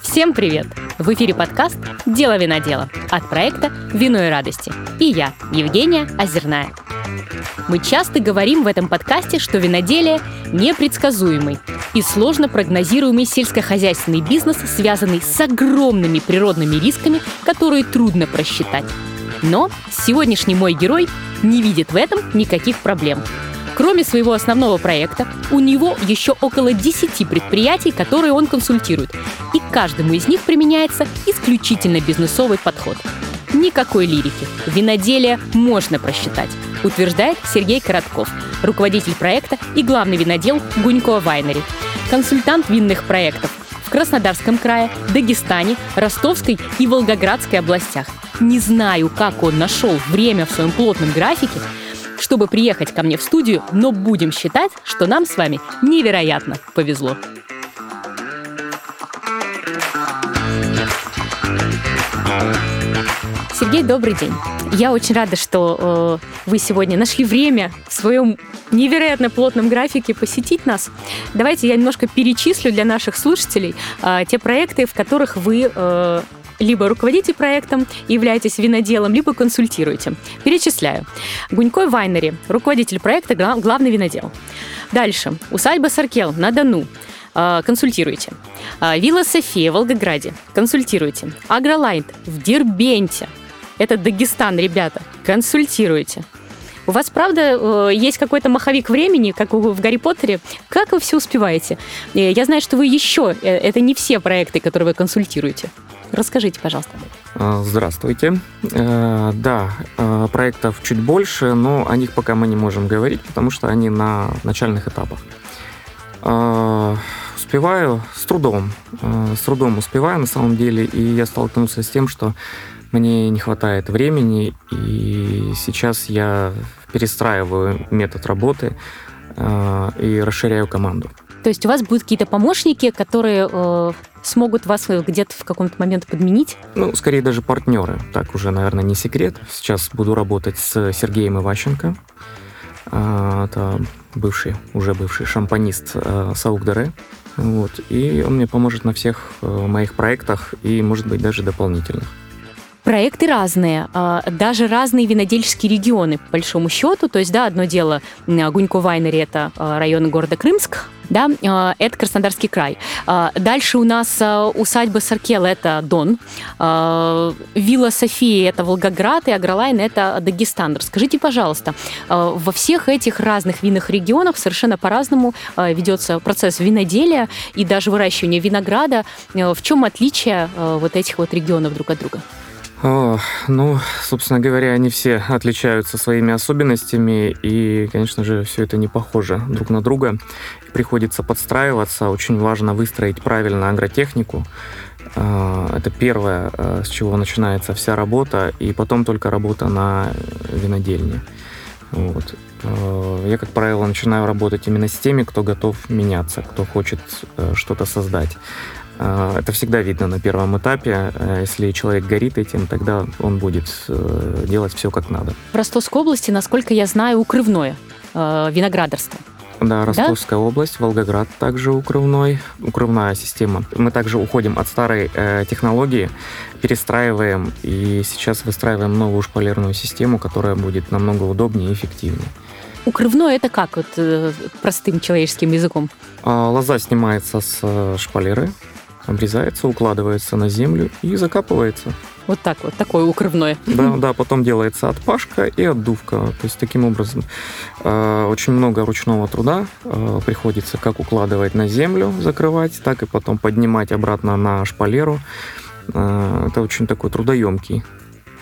Всем привет! В эфире подкаст «Дело винодела» от проекта «Вино и радости». И я, Евгения Озерная. Мы часто говорим в этом подкасте, что виноделие непредсказуемый и сложно прогнозируемый сельскохозяйственный бизнес, связанный с огромными природными рисками, которые трудно просчитать. Но сегодняшний мой герой не видит в этом никаких проблем. Кроме своего основного проекта, у него еще около 10 предприятий, которые он консультирует. И каждому из них применяется исключительно бизнесовый подход. Никакой лирики. Виноделие можно просчитать, утверждает Сергей Коротков, руководитель проекта и главный винодел Гунько Вайнери, консультант винных проектов в Краснодарском крае, Дагестане, Ростовской и Волгоградской областях. Не знаю, как он нашел время в своем плотном графике, чтобы приехать ко мне в студию, но будем считать, что нам с вами невероятно повезло. Сергей, добрый день. Я очень рада, что э, вы сегодня нашли время в своем невероятно плотном графике посетить нас. Давайте я немножко перечислю для наших слушателей э, те проекты, в которых вы э, либо руководите проектом являетесь виноделом, либо консультируете. Перечисляю. Гунькой Вайнери, руководитель проекта, главный винодел. Дальше. Усадьба Саркел на Дону. А, консультируете. А, Вилла София в Волгограде. Консультируете. Агролайт в Дербенте. Это Дагестан, ребята. Консультируете. У вас, правда, э, есть какой-то маховик времени, как в Гарри Поттере? Как вы все успеваете? Э, я знаю, что вы еще, э, это не все проекты, которые вы консультируете. Расскажите, пожалуйста. А, здравствуйте. Э, да, э, проектов чуть больше, но о них пока мы не можем говорить, потому что они на начальных этапах. Э, успеваю с трудом, с трудом успеваю на самом деле, и я столкнулся с тем, что мне не хватает времени, и сейчас я перестраиваю метод работы и расширяю команду. То есть у вас будут какие-то помощники, которые смогут вас где-то в каком-то момент подменить? Ну, скорее даже партнеры. Так уже, наверное, не секрет. Сейчас буду работать с Сергеем Иващенко. А, это бывший, уже бывший шампанист э, Саукдаре. Вот. И он мне поможет на всех э, моих проектах и, может быть, даже дополнительных. Проекты разные, а, даже разные винодельческие регионы, по большому счету. То есть, да, одно дело, Гунько Вайнери – это а, район города Крымск, да, а, это Краснодарский край. Дальше у нас усадьба Саркел – это Дон, вилла Софии – это Волгоград, и Агролайн – это Дагестан. Расскажите, пожалуйста, во всех этих разных винных регионах совершенно по-разному ведется процесс виноделия и даже выращивания винограда. В чем отличие вот этих вот регионов друг от друга? Ну, собственно говоря, они все отличаются своими особенностями, и, конечно же, все это не похоже друг на друга. Приходится подстраиваться, очень важно выстроить правильно агротехнику. А, это первое, а, с чего начинается вся работа, и потом только работа на винодельне. Вот. А, я, как правило, начинаю работать именно с теми, кто готов меняться, кто хочет э, что-то создать. А, это всегда видно на первом этапе. Э, если человек горит этим, тогда он будет э, делать все как надо. В Ростовской области, насколько я знаю, укрывное э, виноградарство. Да, Ростовская да? область, Волгоград также укрывной, укрывная система. Мы также уходим от старой э, технологии, перестраиваем и сейчас выстраиваем новую шпалерную систему, которая будет намного удобнее и эффективнее. Укрывное это как вот э, простым человеческим языком? А, лоза снимается с шпалеры, обрезается, укладывается на землю и закапывается. Вот так вот, такое укрывное. Да, да, потом делается отпашка и отдувка. То есть таким образом э, очень много ручного труда э, приходится как укладывать на землю, закрывать, так и потом поднимать обратно на шпалеру. Э, это очень такой трудоемкий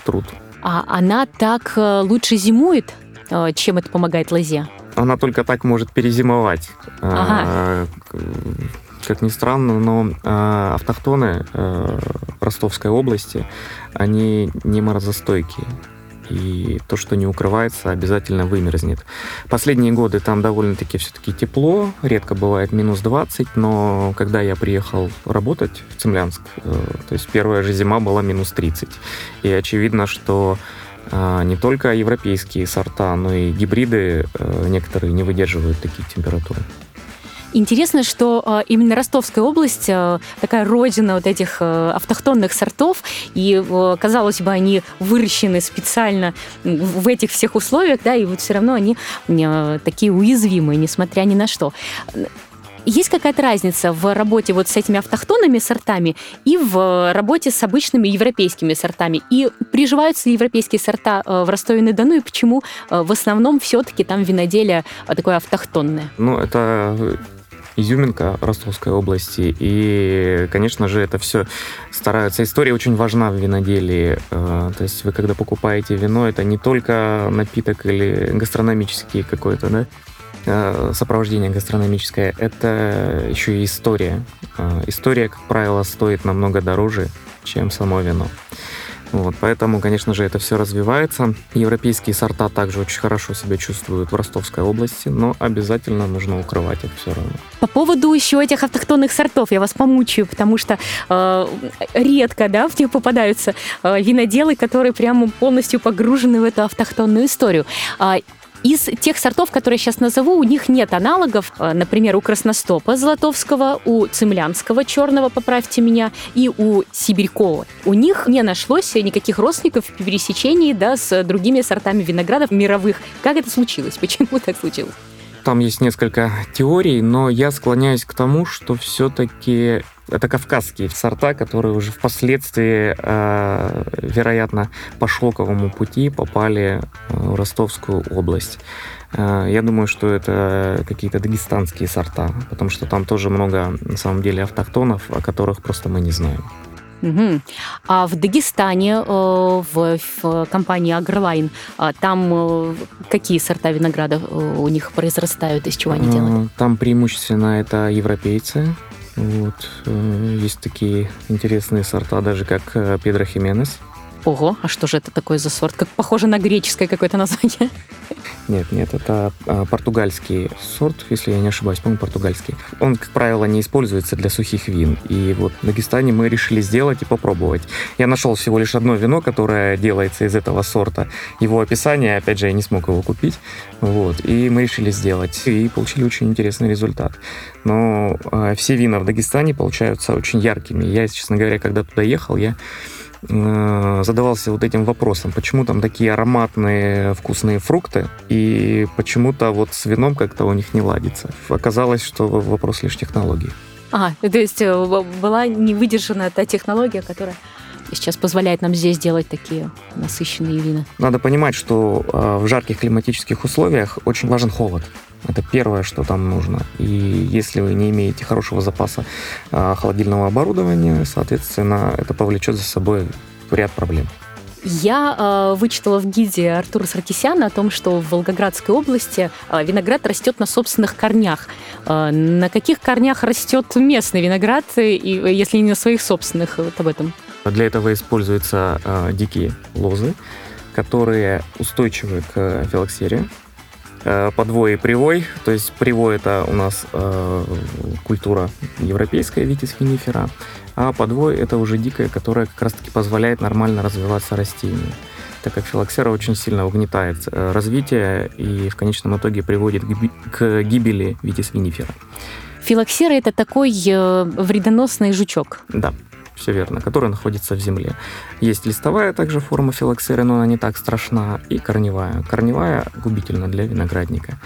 труд. А она так лучше зимует, чем это помогает лозе? Она только так может перезимовать. Ага. Как ни странно, но э, автохтоны э, Ростовской области, они не морозостойкие. И то, что не укрывается, обязательно вымерзнет. Последние годы там довольно-таки все-таки тепло, редко бывает минус 20, но когда я приехал работать в Цемлянск, э, то есть первая же зима была минус 30. И очевидно, что э, не только европейские сорта, но и гибриды э, некоторые не выдерживают такие температуры. Интересно, что э, именно Ростовская область э, такая родина вот этих э, автохтонных сортов, и, казалось бы, они выращены специально в этих всех условиях, да, и вот все равно они такие уязвимые, несмотря ни на что. Есть какая-то разница в работе вот с этими автохтонными сортами и в работе с обычными европейскими сортами? И приживаются ли европейские сорта в Ростове-на-Дону, и почему в основном все-таки там виноделие такое автохтонное? Ну, это изюминка Ростовской области. И, конечно же, это все стараются. История очень важна в виноделии. То есть вы, когда покупаете вино, это не только напиток или гастрономический какой-то, да, Э, сопровождение гастрономическое, это еще и история. Э, история, как правило, стоит намного дороже, чем само вино. Вот, поэтому, конечно же, это все развивается. Европейские сорта также очень хорошо себя чувствуют в Ростовской области, но обязательно нужно укрывать их все равно. По поводу еще этих автохтонных сортов я вас помучаю, потому что э, редко, да, в них попадаются э, виноделы, которые прямо полностью погружены в эту автохтонную историю. Из тех сортов, которые я сейчас назову, у них нет аналогов. Э, например, у красностопа золотовского, у цемлянского черного, поправьте меня, и у сибирькова. У них не нашлось никаких родственников в пересечении да, с другими сортами виноградов мировых. Как это случилось? Почему так случилось? Там есть несколько теорий, но я склоняюсь к тому, что все-таки это кавказские сорта, которые уже впоследствии, э, вероятно, по шелковому пути попали э, в Ростовскую область. Э, я думаю, что это какие-то дагестанские сорта, потому что там тоже много, на самом деле, автохтонов, о которых просто мы не знаем. Угу. А в Дагестане, в, в компании Агрлайн, там какие сорта винограда у них произрастают, из чего они делают? Там преимущественно это европейцы, вот. Э, есть такие интересные сорта, даже как э, Педро Хименес. Ого, а что же это такое за сорт? Как похоже на греческое какое-то название. Нет, нет, это а, португальский сорт, если я не ошибаюсь, по-моему, португальский. Он, как правило, не используется для сухих вин. И вот в Дагестане мы решили сделать и попробовать. Я нашел всего лишь одно вино, которое делается из этого сорта. Его описание, опять же, я не смог его купить. Вот. И мы решили сделать. И получили очень интересный результат. Но э, все вина в Дагестане получаются очень яркими. Я, честно говоря, когда туда ехал, я задавался вот этим вопросом, почему там такие ароматные вкусные фрукты, и почему-то вот с вином как-то у них не ладится. Оказалось, что вопрос лишь технологии. А, то есть э, была не выдержана та технология, которая сейчас позволяет нам здесь делать такие насыщенные вина. Надо понимать, что э, в жарких климатических условиях очень важен холод. Это первое, что там нужно. И если вы не имеете хорошего запаса а, холодильного оборудования, соответственно, это повлечет за собой ряд проблем. Я э, вычитала в гиде Артура Саркисяна о том, что в Волгоградской области э, виноград растет на собственных корнях. Э, на каких корнях растет местный виноград, и, если не на своих собственных? Вот об этом. Для этого используются э, дикие лозы, которые устойчивы к филоксерии. Э, подвой и привой. То есть привой это у нас э, культура европейская, витис финифера, а подвой это уже дикая, которая как раз-таки позволяет нормально развиваться растению так как филоксера очень сильно угнетает э, развитие и в конечном итоге приводит к гибели витис винифера. Филоксера это такой э, вредоносный жучок. Да все верно, которая находится в земле. Есть листовая также форма филоксеры, но она не так страшна, и корневая. Корневая губительна для виноградника.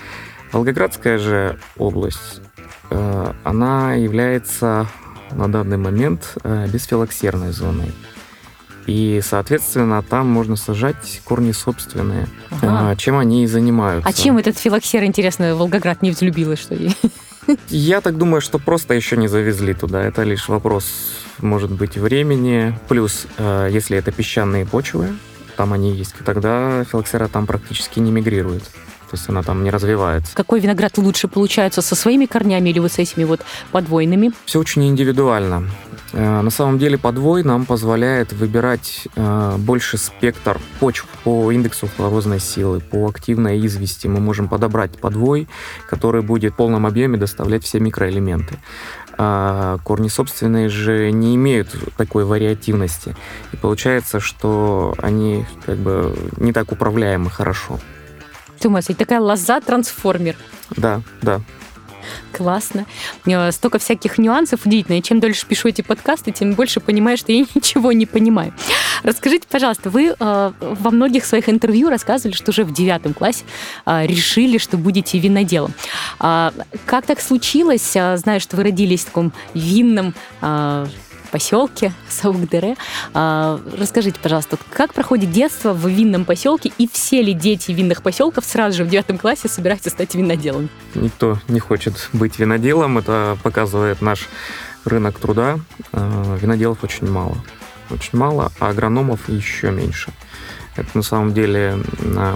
Волгоградская же область, э, она является на данный момент э, бесфилоксерной зоной. И, соответственно, там можно сажать корни собственные. Ага. А, чем они и занимаются. А чем этот филоксер, интересно, Волгоград не взлюбила, что ли? Я так думаю, что просто еще не завезли туда. Это лишь вопрос может быть времени. Плюс, э, если это песчаные почвы, там они есть, тогда филоксера там практически не мигрирует. То есть она там не развивается. Какой виноград лучше получается, со своими корнями или вот с этими вот подвойными? Все очень индивидуально. Э, на самом деле подвой нам позволяет выбирать э, больше спектр почв по индексу хлорозной силы, по активной извести. Мы можем подобрать подвой, который будет в полном объеме доставлять все микроэлементы а корни собственные же не имеют такой вариативности. И получается, что они как бы не так управляемы хорошо. Ты такая лоза-трансформер. Да, да. Классно. Э, столько всяких нюансов удивительно. И чем дольше пишу эти подкасты, тем больше понимаю, что я ничего не понимаю. Расскажите, пожалуйста, вы э, во многих своих интервью рассказывали, что уже в девятом классе э, решили, что будете виноделом. Э, как так случилось? Э, знаю, что вы родились в таком винном э, поселке Саукдере. А, расскажите, пожалуйста, как проходит детство в винном поселке и все ли дети винных поселков сразу же в девятом классе собираются стать виноделом? Никто не хочет быть виноделом, это показывает наш рынок труда. А, виноделов очень мало. Очень мало, а агрономов еще меньше. Это на самом деле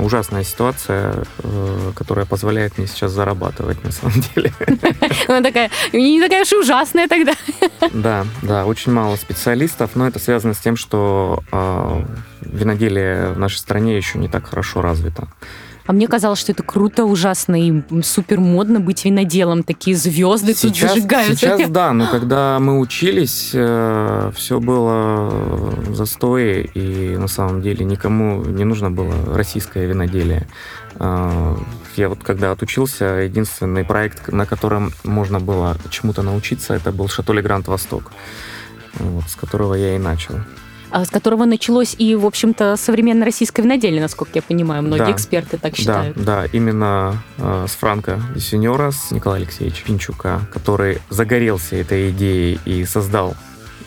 ужасная ситуация, э, которая позволяет мне сейчас зарабатывать на самом деле. Она такая, не такая уж ужасная тогда. Да, да, очень мало специалистов, но это связано с тем, что а, виноделие в нашей стране еще не так хорошо развито. А мне казалось, что это круто, ужасно и супер модно быть виноделом. Такие звезды сейчас, тут зажигаются. Сейчас да, но когда мы учились, э, все было в застое, и на самом деле никому не нужно было российское виноделие. Э, я вот когда отучился, единственный проект, на котором можно было чему-то научиться, это был «Шатоле Гранд Восток», вот, с которого я и начал. А, с которого началось и, в общем-то, современное российское виноделие, насколько я понимаю. Многие да, эксперты так считают. Да, да, именно э, с Франко Сеньора, с Николая Алексеевича Пинчука, который загорелся этой идеей и создал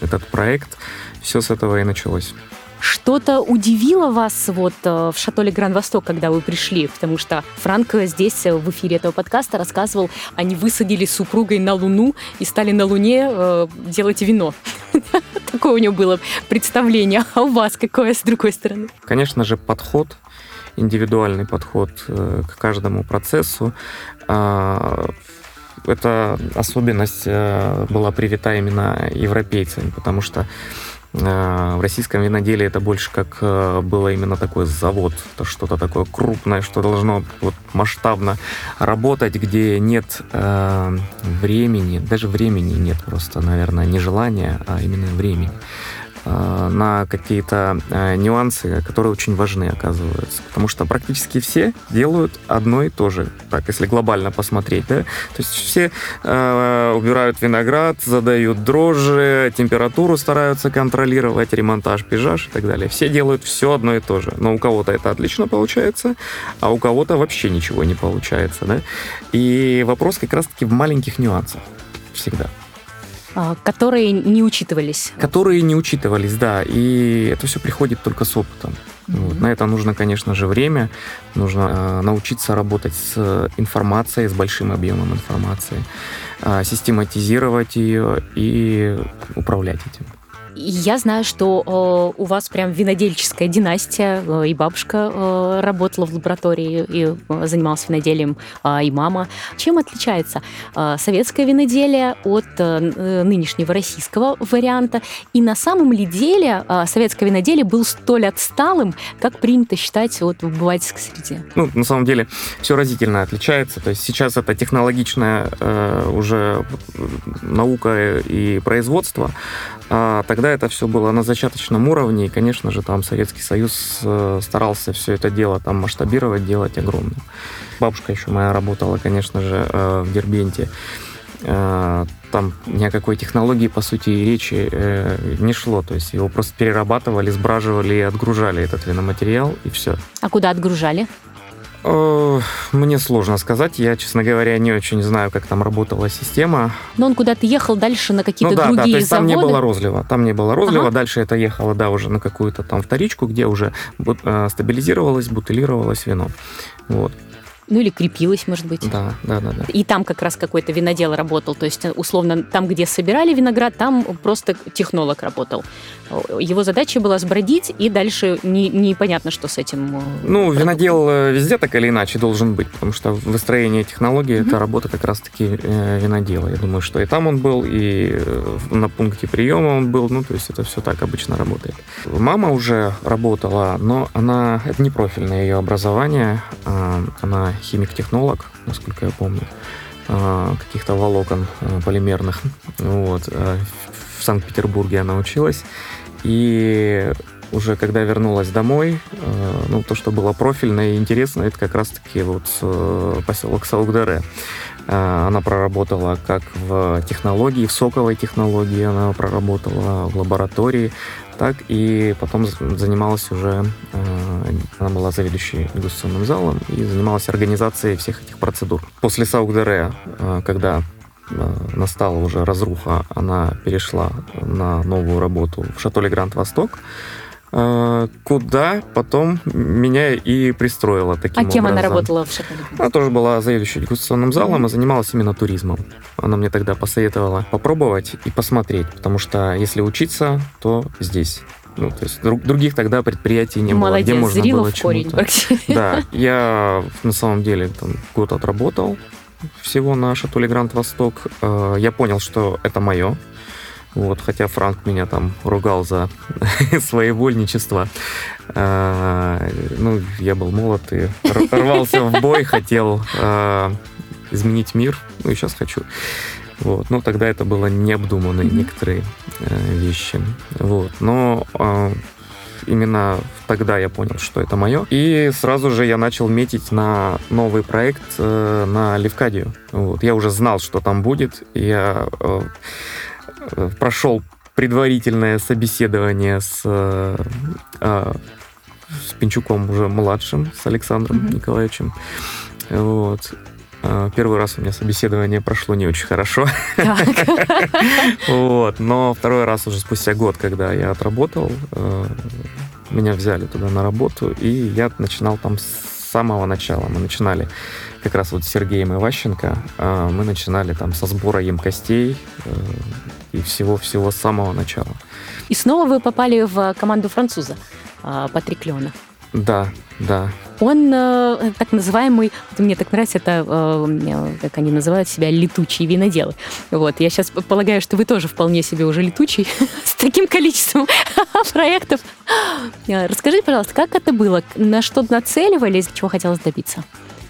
этот проект. Все с этого и началось. Что-то удивило вас вот э, в Шатоле Гранд Восток, когда вы пришли? Потому что Франк здесь э, в эфире этого подкаста рассказывал, они высадили с супругой на Луну и стали на Луне э, делать вино. Такое у него было представление. А у вас какое с другой стороны? Конечно же, подход индивидуальный подход э, к каждому процессу. А, эта особенность была привита именно европейцами, потому что в российском виноделии это больше как э, было именно такой завод, это что-то такое крупное, что должно вот масштабно работать, где нет э, времени, даже времени нет просто, наверное, не желания, а именно времени. Э, на какие-то э, нюансы, которые очень важны, оказываются. Потому что практически все делают одно и то же. Так, если глобально посмотреть, да. То есть все э, убирают виноград, задают дрожжи, температуру стараются контролировать, ремонтаж, пейзаж и так далее. Все делают все одно и то же. Но у кого-то это отлично получается, а у кого-то вообще ничего не получается, да. И вопрос как раз-таки в маленьких нюансах всегда. А, которые не учитывались. Которые не учитывались, да. И это все приходит только с опытом. Mm-hmm. Вот. На это нужно, конечно же, время. Нужно э, научиться работать с информацией, с большим объемом информации, э, систематизировать ее и управлять этим. Я знаю, что э, у вас прям винодельческая династия, э, и бабушка э, работала в лаборатории и э, занималась виноделием, э, и мама. Чем отличается э, советское виноделие от э, э, нынешнего российского варианта? И на самом ли деле э, советское виноделие был столь отсталым, как принято считать вот, в обывательской среде? Ну, на самом деле, все разительно отличается. То есть сейчас это технологичная э, уже наука и производство, а тогда это все было на зачаточном уровне, и, конечно же, там Советский Союз э, старался все это дело там масштабировать, делать огромным. Бабушка еще моя работала, конечно же, э, в Дербенте. Э, там ни о какой технологии, по сути, и речи не шло. То есть его просто перерабатывали, сбраживали и отгружали этот виноматериал, и все. А куда отгружали? Э, мне сложно сказать. Я, честно говоря, не очень знаю, как там работала система. Но он куда-то ехал дальше на какие-то ну, да, другие да, то есть заводы? там не было розлива. Там не было розлива. Ага. Дальше это ехало, да, уже на какую-то там вторичку, где уже э, стабилизировалось, бутылировалось вино. Вот. Ну или крепилась, может быть. Да, да, да, да. И там как раз какой-то винодел работал. То есть, условно, там, где собирали виноград, там просто технолог работал. Его задача была сбродить, и дальше не, непонятно, что с этим. Э, ну, винодел э, везде так или иначе должен быть, потому что выстроение технологии mm-hmm. это работа как раз-таки э, винодела. Я думаю, что и там он был, и на пункте приема он был. Ну, то есть это все так обычно работает. Мама уже работала, но она это не профильное ее образование. А, она химик-технолог, насколько я помню, а, каких-то волокон а, полимерных. Вот. А, в Санкт-Петербурге она училась. И уже когда вернулась домой, ну, то, что было профильно и интересно, это как раз-таки вот поселок Саугдаре. Она проработала как в технологии, в соковой технологии, она проработала в лаборатории, так и потом занималась уже, она была заведующей дегустационным залом и занималась организацией всех этих процедур. После Саудере, когда настала уже разруха, она перешла на новую работу в Шатоле Гранд Восток, а, куда потом меня и пристроила таким А кем образом. она работала в Шатоле? Она тоже была заведующей дегустационным залом и занималась именно туризмом. Она мне тогда посоветовала попробовать и посмотреть, потому что если учиться, то здесь. Ну, то есть друг, других тогда предприятий не Молодец, было, где можно было в корень практически. Да, я на самом деле там год отработал всего на Шатуле Гранд Восток. А, я понял, что это мое. Вот, хотя Франк меня там ругал за своевольничество. А, ну, я был молод и рвался в бой, хотел а, изменить мир. Ну, и сейчас хочу. Вот. Но тогда это было необдуманные mm-hmm. некоторые э, вещи. Вот. Но э, именно тогда я понял, что это мое. И сразу же я начал метить на новый проект э, на Левкадию. Вот. Я уже знал, что там будет. Я э, Э, прошел предварительное собеседование с, э, э, с Пинчуком уже младшим, с Александром mm-hmm. Николаевичем. Вот. Первый раз у меня собеседование прошло не очень хорошо. вот. Но второй раз уже спустя год, когда я отработал, меня взяли туда на работу, и я начинал там с самого начала. Мы начинали как раз вот с Сергеем Иващенко, мы начинали там со сбора емкостей, и всего-всего с самого начала. И снова вы попали в команду француза а, Патрик Леона. Да, да. Он э, так называемый, мне так нравится, это, э, как они называют себя, летучие виноделы. Вот, я сейчас полагаю, что вы тоже вполне себе уже летучий с таким количеством проектов. Э, расскажите, пожалуйста, как это было? На что нацеливались, чего хотелось добиться?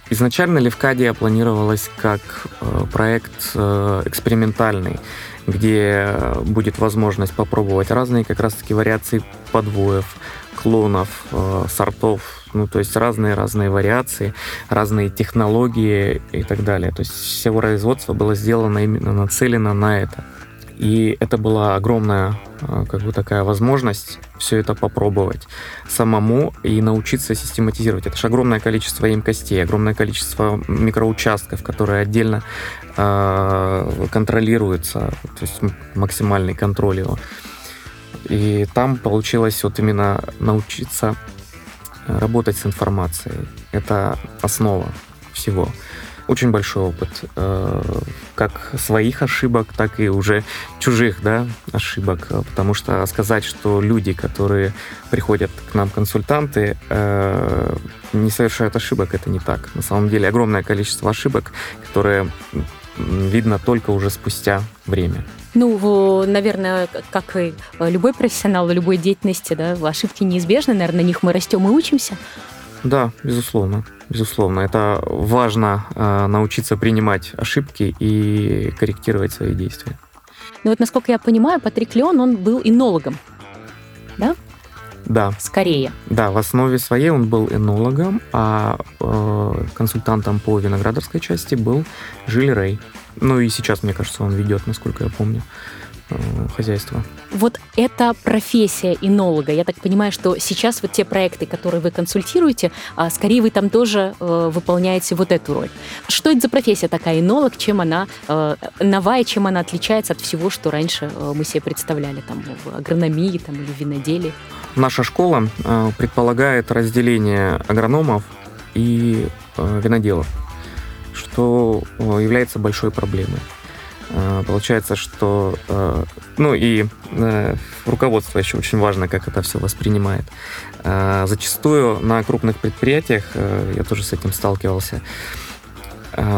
Изначально Левкадия планировалась как э, проект э, экспериментальный где будет возможность попробовать разные как раз-таки вариации подвоев, клонов, э, сортов, ну, то есть разные-разные вариации, разные технологии и так далее. То есть все производство было сделано именно нацелено на это. И это была огромная э, как бы такая возможность все это попробовать самому и научиться систематизировать. Это же огромное количество емкостей, огромное количество микроучастков, которые отдельно э, контролируются, то есть максимальный контроль его. И там получилось вот именно научиться работать с информацией. Это основа всего очень большой опыт э, как своих ошибок, так и уже чужих да, ошибок. Потому что сказать, что люди, которые приходят к нам консультанты, э, не совершают ошибок, это не так. На самом деле огромное количество ошибок, которые видно только уже спустя время. Ну, наверное, как и любой профессионал любой деятельности, да, ошибки неизбежны, наверное, на них мы растем и учимся. Да, безусловно. Безусловно. Это важно э, научиться принимать ошибки и корректировать свои действия. Ну вот, насколько я понимаю, Патрик Леон, он был энологом, да? Да. Скорее. Да, в основе своей он был энологом, а э, консультантом по виноградарской части был Жиль Рей. Ну и сейчас, мне кажется, он ведет, насколько я помню. Э, хозяйства. Вот эта профессия инолога, я так понимаю, что сейчас вот те проекты, которые вы консультируете, а, скорее вы там тоже э, выполняете вот эту роль. Что это за профессия такая инолог, чем она э, новая, чем она отличается от всего, что раньше мы себе представляли там в агрономии там, или в виноделии? Наша школа предполагает разделение агрономов и виноделов, что является большой проблемой. Э, получается, что, э, ну и э, руководство еще очень важно, как это все воспринимает. Зачастую на крупных предприятиях, я тоже с этим сталкивался,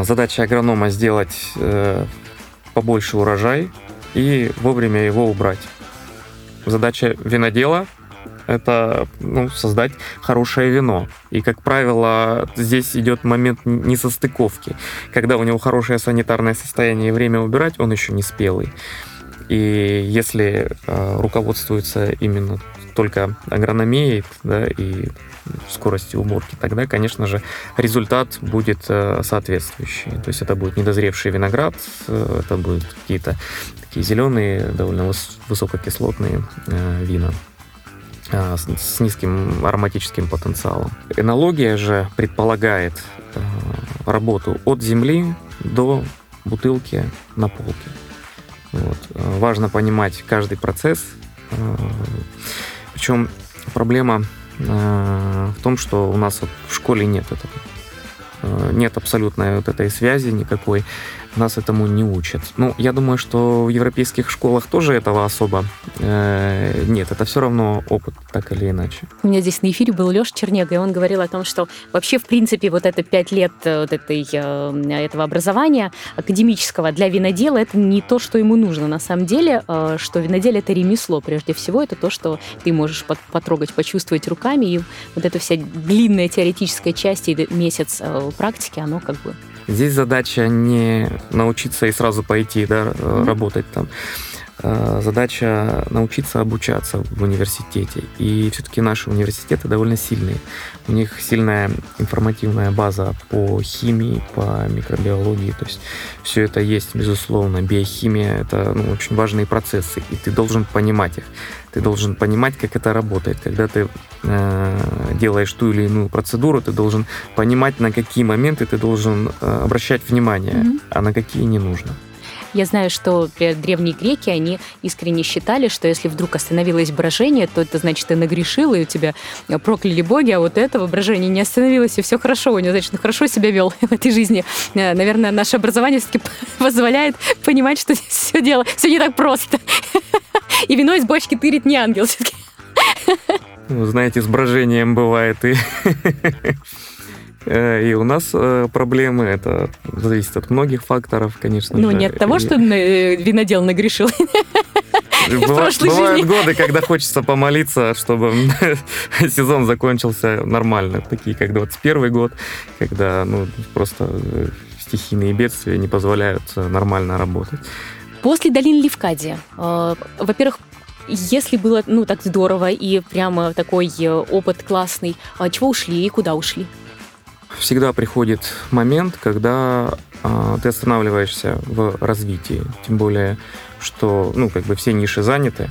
задача агронома сделать побольше урожай и вовремя его убрать. Задача винодела это ну, создать хорошее вино. И, как правило, здесь идет момент несостыковки. Когда у него хорошее санитарное состояние и время убирать, он еще не спелый. И если э, руководствуется именно только агрономией да, и скорости уборки, тогда, конечно же, результат будет э, соответствующий. То есть это будет недозревший виноград, э, это будут какие-то такие зеленые, довольно высококислотные э, вина с низким ароматическим потенциалом. Энология же предполагает работу от земли до бутылки на полке. Вот. Важно понимать каждый процесс. Причем проблема в том, что у нас в школе нет этого. Нет абсолютно вот этой связи никакой нас этому не учат. Ну, я думаю, что в европейских школах тоже этого особо э, нет. Это все равно опыт, так или иначе. У меня здесь на эфире был Леша Чернега, и он говорил о том, что вообще, в принципе, вот это пять лет э, вот этой, э, этого образования академического для винодела это не то, что ему нужно. На самом деле, э, что виноделие это ремесло, прежде всего, это то, что ты можешь потрогать, почувствовать руками, и вот эта вся длинная теоретическая часть и месяц практики, оно как бы Здесь задача не научиться и сразу пойти да, mm-hmm. работать там. А, задача научиться обучаться в университете. И все-таки наши университеты довольно сильные. У них сильная информативная база по химии, по микробиологии. То есть все это есть, безусловно. Биохимия — это ну, очень важные процессы, и ты должен понимать их. Ты должен понимать, как это работает. Когда ты э, делаешь ту или иную процедуру, ты должен понимать, на какие моменты ты должен э, обращать внимание, mm-hmm. а на какие не нужно. Я знаю, что древние греки, они искренне считали, что если вдруг остановилось брожение, то это значит, ты нагрешил, и у тебя прокляли боги, а вот этого брожения не остановилось, и все хорошо у него, значит, ну хорошо себя вел в этой жизни. Э, наверное, наше образование все-таки позволяет понимать, что все дело, все не так просто. И вино из бочки тырит не ангел все-таки. Вы знаете, с брожением бывает и Э, и у нас э, проблемы, это зависит от многих факторов, конечно Ну, же. не от того, что э, винодел нагрешил. Бывают годы, когда хочется помолиться, чтобы сезон закончился нормально. Такие, как 21 год, когда ну, просто стихийные бедствия не позволяют нормально работать. После долины Левкадия, во-первых, если было ну так здорово и прямо такой опыт классный, а чего ушли и куда ушли? Всегда приходит момент, когда э, ты останавливаешься в развитии. Тем более, что ну, как бы все ниши заняты.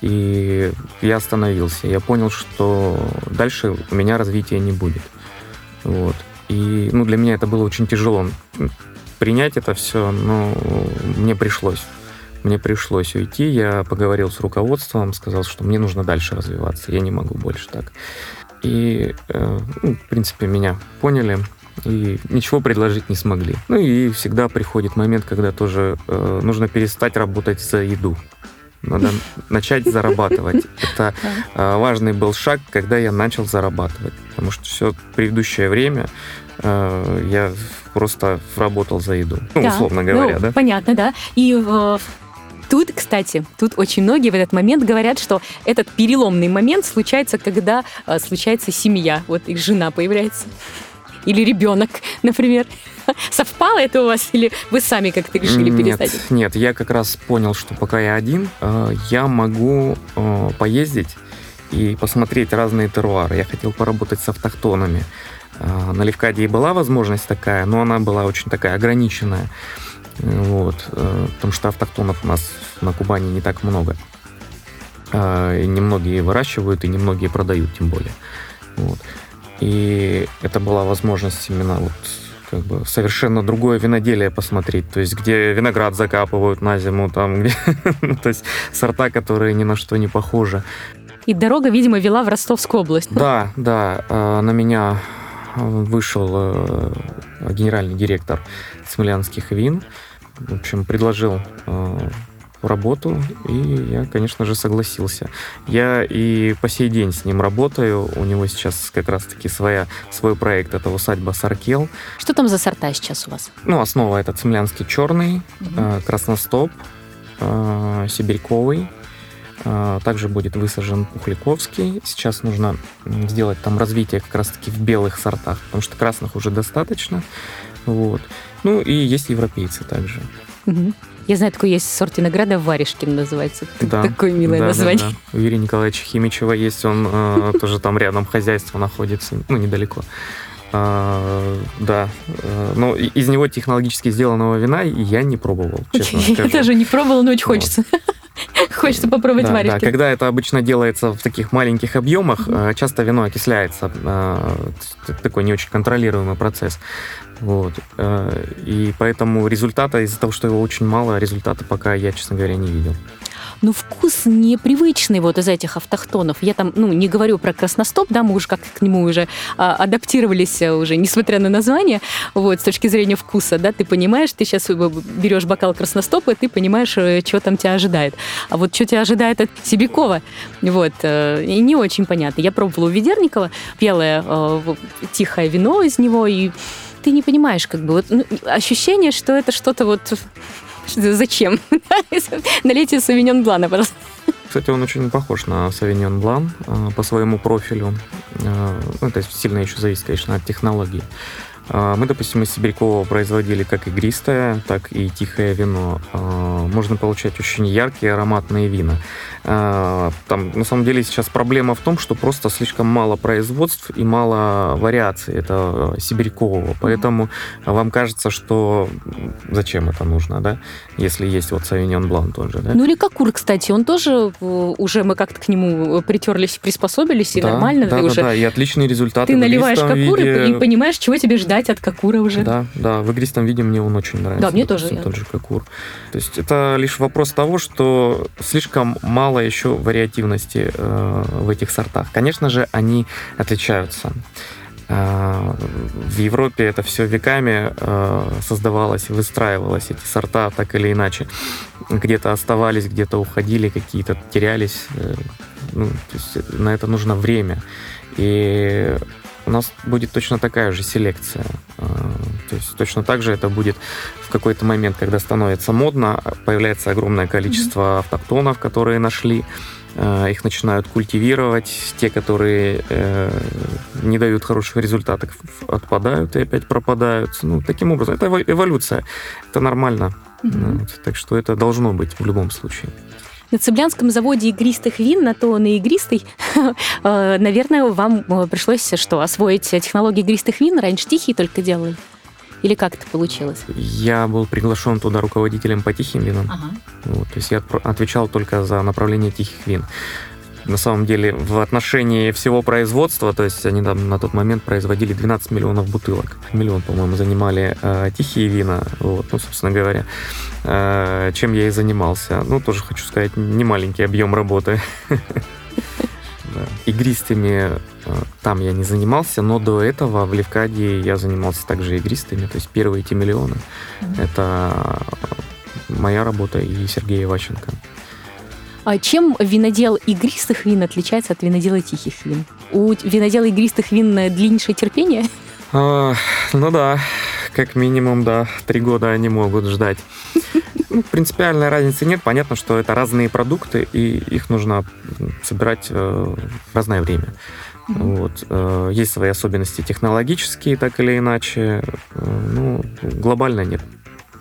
И я остановился. Я понял, что дальше у меня развития не будет. Вот. И ну, для меня это было очень тяжело принять это все, но мне пришлось. Мне пришлось уйти, я поговорил с руководством, сказал, что мне нужно дальше развиваться, я не могу больше так. И, э, ну, в принципе, меня поняли и ничего предложить не смогли. Ну и всегда приходит момент, когда тоже э, нужно перестать работать за еду. Надо начать зарабатывать. Это э, важный был шаг, когда я начал зарабатывать. Потому что все предыдущее время э, я просто работал за еду. Ну, да. условно говоря, ну, да? Понятно, да. И э, Тут, кстати, тут очень многие в этот момент говорят, что этот переломный момент случается, когда э, случается семья. Вот их жена появляется. Или ребенок, например. Совпало это у вас, или вы сами как-то решили перестать? Нет, нет, я как раз понял, что пока я один, э, я могу э, поездить и посмотреть разные теруары. Я хотел поработать с автохтонами. Э, на Левкадии была возможность такая, но она была очень такая ограниченная. Вот, э, потому что автохтонов у нас на Кубани не так много. А, и немногие выращивают, и немногие продают, тем более. Вот. И это была возможность именно вот как бы совершенно другое виноделие посмотреть, то есть где виноград закапывают на зиму, там где, ну, то есть сорта, которые ни на что не похожи. И дорога, видимо, вела в Ростовскую область. Да, да, а, на меня вышел э, генеральный директор смолянских вин, в общем, предложил э, работу, и я, конечно же, согласился. Я и по сей день с ним работаю. У него сейчас как раз-таки своя, свой проект, это усадьба Саркел. Что там за сорта сейчас у вас? Ну, основа это цемлянский черный, угу. красностоп, сибирьковый, также будет высажен Пухляковский. Сейчас нужно сделать там развитие как раз-таки в белых сортах, потому что красных уже достаточно. Вот. Ну и есть европейцы также. Угу. Я знаю, такой есть сорт винограда Варежкин называется. Да, Такое милое да, название. Да, да. У Юрия Николаевича Химичева есть, он э, тоже там рядом хозяйство находится, ну, недалеко. А, да, э, но из него технологически сделанного вина я не пробовал, честно Я скажу. тоже не пробовала, но очень Вот. хочется. Хочется попробовать Да, да, варежки. когда это обычно делается в таких маленьких объемах, э, часто вино окисляется. это такой не очень контролируемый процесс. Вот. э, И поэтому результата, из-за того, что его очень мало, результата пока я, честно говоря, не видел. Ну, вкус непривычный вот из этих автохтонов. Я там, ну, не говорю про красностоп, да, мы уже как к нему уже а, адаптировались а, уже, несмотря на название, вот, с точки зрения вкуса, да, ты понимаешь, ты сейчас берешь бокал красностопа, и ты понимаешь, что там тебя ожидает. А вот что тебя ожидает от Сибирякова, вот, э, и не очень понятно. Я пробовала у Ведерникова белое э, тихое вино из него, и ты не понимаешь, как бы, вот, ну, ощущение, что это что-то вот... Зачем? Налейте савиньон блана, пожалуйста. Кстати, он очень похож на Савиньон Блан э, по своему профилю. Э, Ну, это сильно еще зависит, конечно, от технологии. Э, Мы, допустим, из Сибирякова производили как игристое, так и тихое вино. Э, Можно получать очень яркие ароматные вина. Э, Там, на самом деле, сейчас проблема в том, что просто слишком мало производств и мало вариаций этого сибирякового. Поэтому вам кажется, что зачем это нужно, да? Если есть вот Савиньон Блан тот же, да? Ну или Кокур, кстати, он тоже э, уже мы как-то к нему притерлись, приспособились, и Да, нормально да, да, уже... да, и отличные результаты. Ты наливаешь Кокур виде. и понимаешь, чего тебе ждать от Кокура уже. Да, да, в игристом виде мне он очень нравится. Да, мне тоже, допустим, я- Тот же Кокур. То есть это лишь вопрос того, что слишком мало еще вариативности э, в этих сортах. Конечно же, они отличаются. Э, В Европе это все веками э, создавалось, выстраивалось, эти сорта так или иначе. Где-то оставались, где-то уходили, какие-то терялись. Э, Ну, то есть на это нужно время. И у нас будет точно такая же селекция. Э, То есть точно так же это будет в какой-то момент, когда становится модно, появляется огромное количество автохтонов, которые нашли, э, их начинают культивировать, те, которые э, не дают хороших результатов, отпадают и опять пропадают. Ну, таким образом, это эво- эволюция, это нормально. Вот. Так что это должно быть в любом случае. На Цыблянском заводе игристых вин, на то он и игристый, э, наверное, вам э, пришлось что, освоить технологии игристых вин? Раньше тихие только делали? Или как это получилось? Я был приглашен туда руководителем по тихим винам. Ага. Вот, то есть я отвечал только за направление тихих вин. На самом деле, в отношении всего производства, то есть они там на тот момент производили 12 миллионов бутылок. Миллион, по-моему, занимали э, тихие вина. Вот, ну, собственно говоря, э, чем я и занимался. Ну, тоже хочу сказать, не маленький объем работы. Игристыми э, там я не занимался, но до этого в Левкаде я занимался также игристыми. То есть первые эти миллионы это моя работа и Сергея Ващенко. А чем винодел игристых вин отличается от винодела тихих вин? У винодела игристых вин э, длиннейшее терпение? А, ну да, как минимум, да, три года они могут ждать. Ну, принципиальной разницы нет. Понятно, что это разные продукты, и их нужно собирать э, в разное время. Вот. э, Есть свои особенности технологические, так или иначе. Э, Ну, глобально нет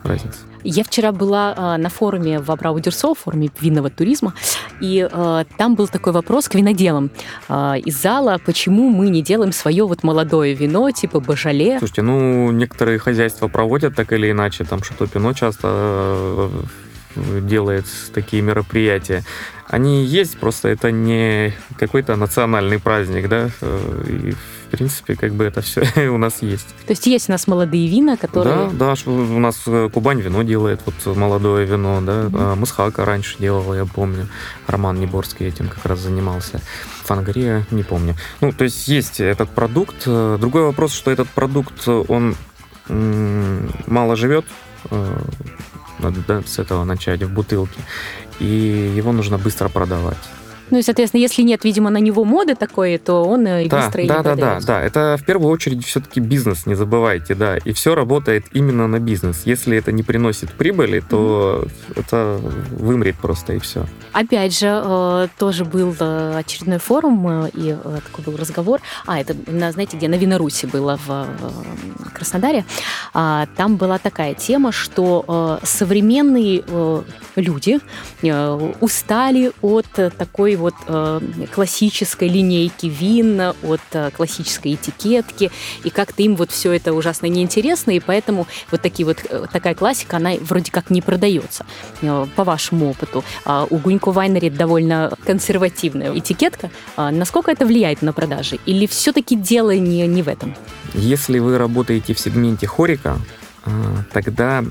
разницы. Я вчера была а, на форуме в Абрау Дюрсо, форуме винного туризма, и а, там был такой вопрос к виноделам а, из зала, почему мы не делаем свое вот молодое вино, типа Бажале. Слушайте, ну, некоторые хозяйства проводят так или иначе, там что-то Пино часто э, делает такие мероприятия. Они есть, просто это не какой-то национальный праздник, да, э, и принципе, как бы это все у нас есть. То есть есть у нас молодые вина, которые... Да, да, у нас э, Кубань вино делает, вот молодое вино, да, а Мусхака раньше делала, я помню, Роман Неборский этим как раз занимался, Фангрия, не помню. Ну, то есть есть этот продукт. Э, Другой вопрос, что этот продукт, он мало живет, э, надо да, с этого начать в бутылке, и его нужно быстро продавать. Ну и, соответственно, если нет, видимо, на него моды такой, то он и да, быстро и да, не да, да, да. Это в первую очередь все-таки бизнес, не забывайте, да. И все работает именно на бизнес. Если это не приносит прибыли, то это вымрет просто и все. Опять же, э, тоже был э, очередной форум э, и э, такой был разговор. А, это, на, знаете, где? На Винорусе было в, Краснодаре. А, Там была такая тема, что э, современные э, люди э, устали от э, такой вот э, классической линейки вин, от э, классической этикетки, и как-то им вот все это ужасно неинтересно, и поэтому вот такие вот э, такая классика, она вроде как не продается. Э, По вашему опыту, а у Гунько Вайнери довольно консервативная этикетка. А Насколько это влияет на продажи? Или все-таки дело не, не в этом? Если вы работаете в сегменте хорика, тогда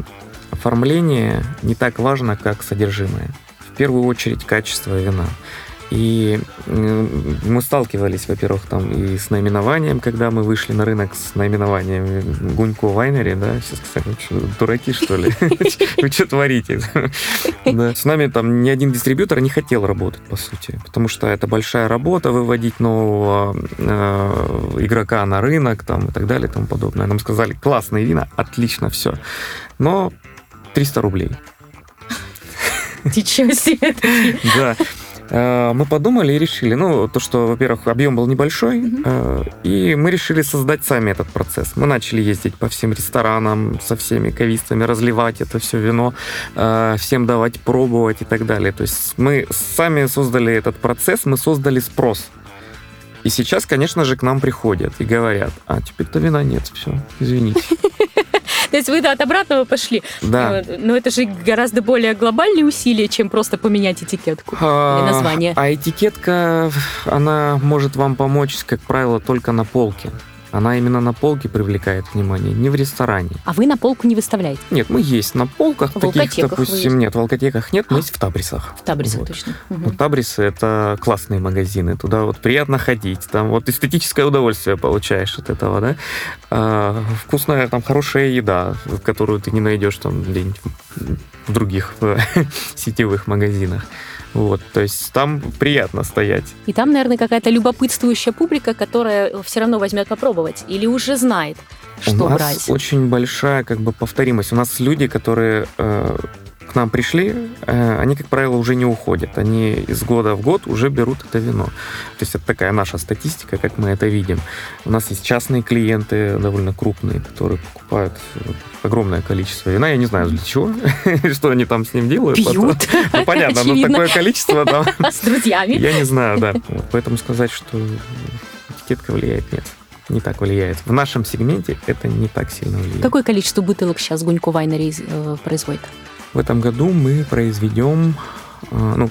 оформление не так важно, как содержимое. В первую очередь качество вина. И мы сталкивались, во-первых, там и с наименованием, когда мы вышли на рынок с наименованием Гунько Вайнери, да, все сказали, «Вы что, дураки, что ли? Вы что творите? С нами там ни один дистрибьютор не хотел работать, по сути, потому что это большая работа, выводить нового э, игрока на рынок там, и так далее и тому подобное. Нам сказали, классные вина, отлично, все. Но 300 рублей. Ничего себе! Да. Э, Мы подумали и решили, ну, то, что, во-первых, объем был небольшой, э, и мы решили создать сами этот процесс. Мы начали ездить по всем ресторанам со всеми кавистами, разливать это все вино, э, всем давать пробовать и так далее. То есть мы сами создали этот процесс, мы создали спрос. И сейчас, конечно же, к нам приходят и говорят, а теперь-то вина нет, все, извините. То есть вы да, от обратного пошли. Да. Э, Но это же гораздо более глобальные усилия, чем просто поменять этикетку. А, название. А этикетка, она может вам помочь, как правило, только на полке. Она именно на полке привлекает внимание, не в ресторане. А вы на полку не выставляете? Нет, мы есть на полках, В таких, допустим, нет, в алкотеках нет, мы есть в табрисах. В Табризе Вот. точно. Мгм. табрисы это классные магазины, туда вот приятно ходить, там вот эстетическое удовольствие получаешь от этого, да. А, вкусная, там хорошая еда, которую ты не найдешь там где-нибудь в других сетевых магазинах. Вот, то есть там приятно стоять. И там, наверное, какая-то любопытствующая публика, которая все равно возьмет попробовать или уже знает, что У нас брать. очень большая как бы повторимость. У нас люди, которые э, к нам пришли, э, они, как правило, уже не уходят. Они из года в год уже берут это вино. То есть это такая наша статистика, как мы это видим. У нас есть частные клиенты довольно крупные, которые покупают э, огромное количество вина. Я не знаю для чего, что они там с ним делают. Пьют. Ну, понятно, но такое количество там, С друзьями. я не знаю, да. Поэтому сказать, что этикетка влияет, нет. Не так влияет. В нашем сегменте это не так сильно влияет. Какое количество бутылок сейчас Гунько Вайнери э, производит? В этом году мы произведем, э, ну,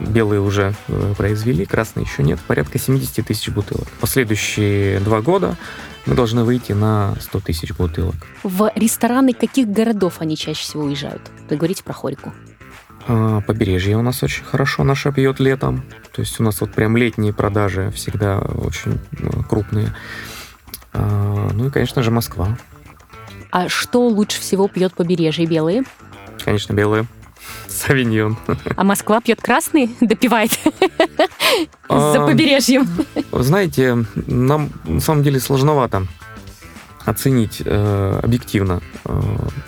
белые уже э, произвели, красные еще нет, порядка 70 тысяч бутылок. Последующие два года мы должны выйти на 100 тысяч бутылок. В рестораны каких городов они чаще всего уезжают? Вы говорите про Хорику. А, Побережье у нас очень хорошо наше пьет летом. То есть у нас вот прям летние продажи всегда очень э, крупные. А, Ну и, конечно же, Москва. А что лучше всего пьет побережье белые? Конечно, белые. Савиньон. А Москва пьет красные, допивает за А, побережьем. Знаете, нам на самом деле сложновато оценить э, объективно, э,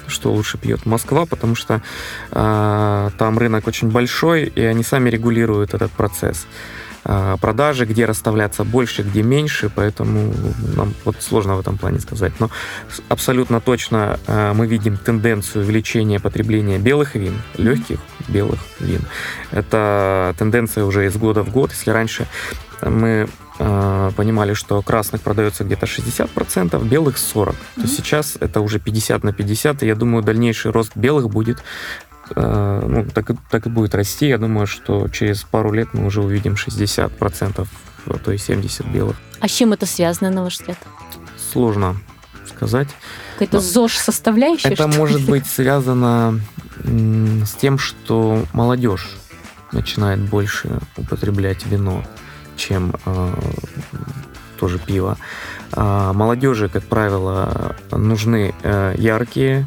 что лучше пьет Москва, потому что э, там рынок очень большой, и они сами регулируют этот процесс. Э, продажи, где расставляться больше, где меньше, поэтому нам вот сложно в этом плане сказать. Но абсолютно точно э, мы видим тенденцию увеличения потребления белых вин, легких белых вин. Это тенденция уже из года в год. Если раньше мы понимали, что красных продается где-то 60%, белых 40%, то Мгм. сейчас это уже 50 на 50, и я думаю, дальнейший рост белых будет э, ну, так, и- так и будет расти. Я думаю, что через пару лет мы уже увидим 60%, а то и 70 белых. А с чем это связано, на ваш взгляд? Сложно сказать. Какая-то Ну, ЗОЖ составляющая? Это что ли? может быть связано с тем, что молодежь начинает больше употреблять вино, чем э, тоже пиво. А молодежи, как правило, нужны э, яркие,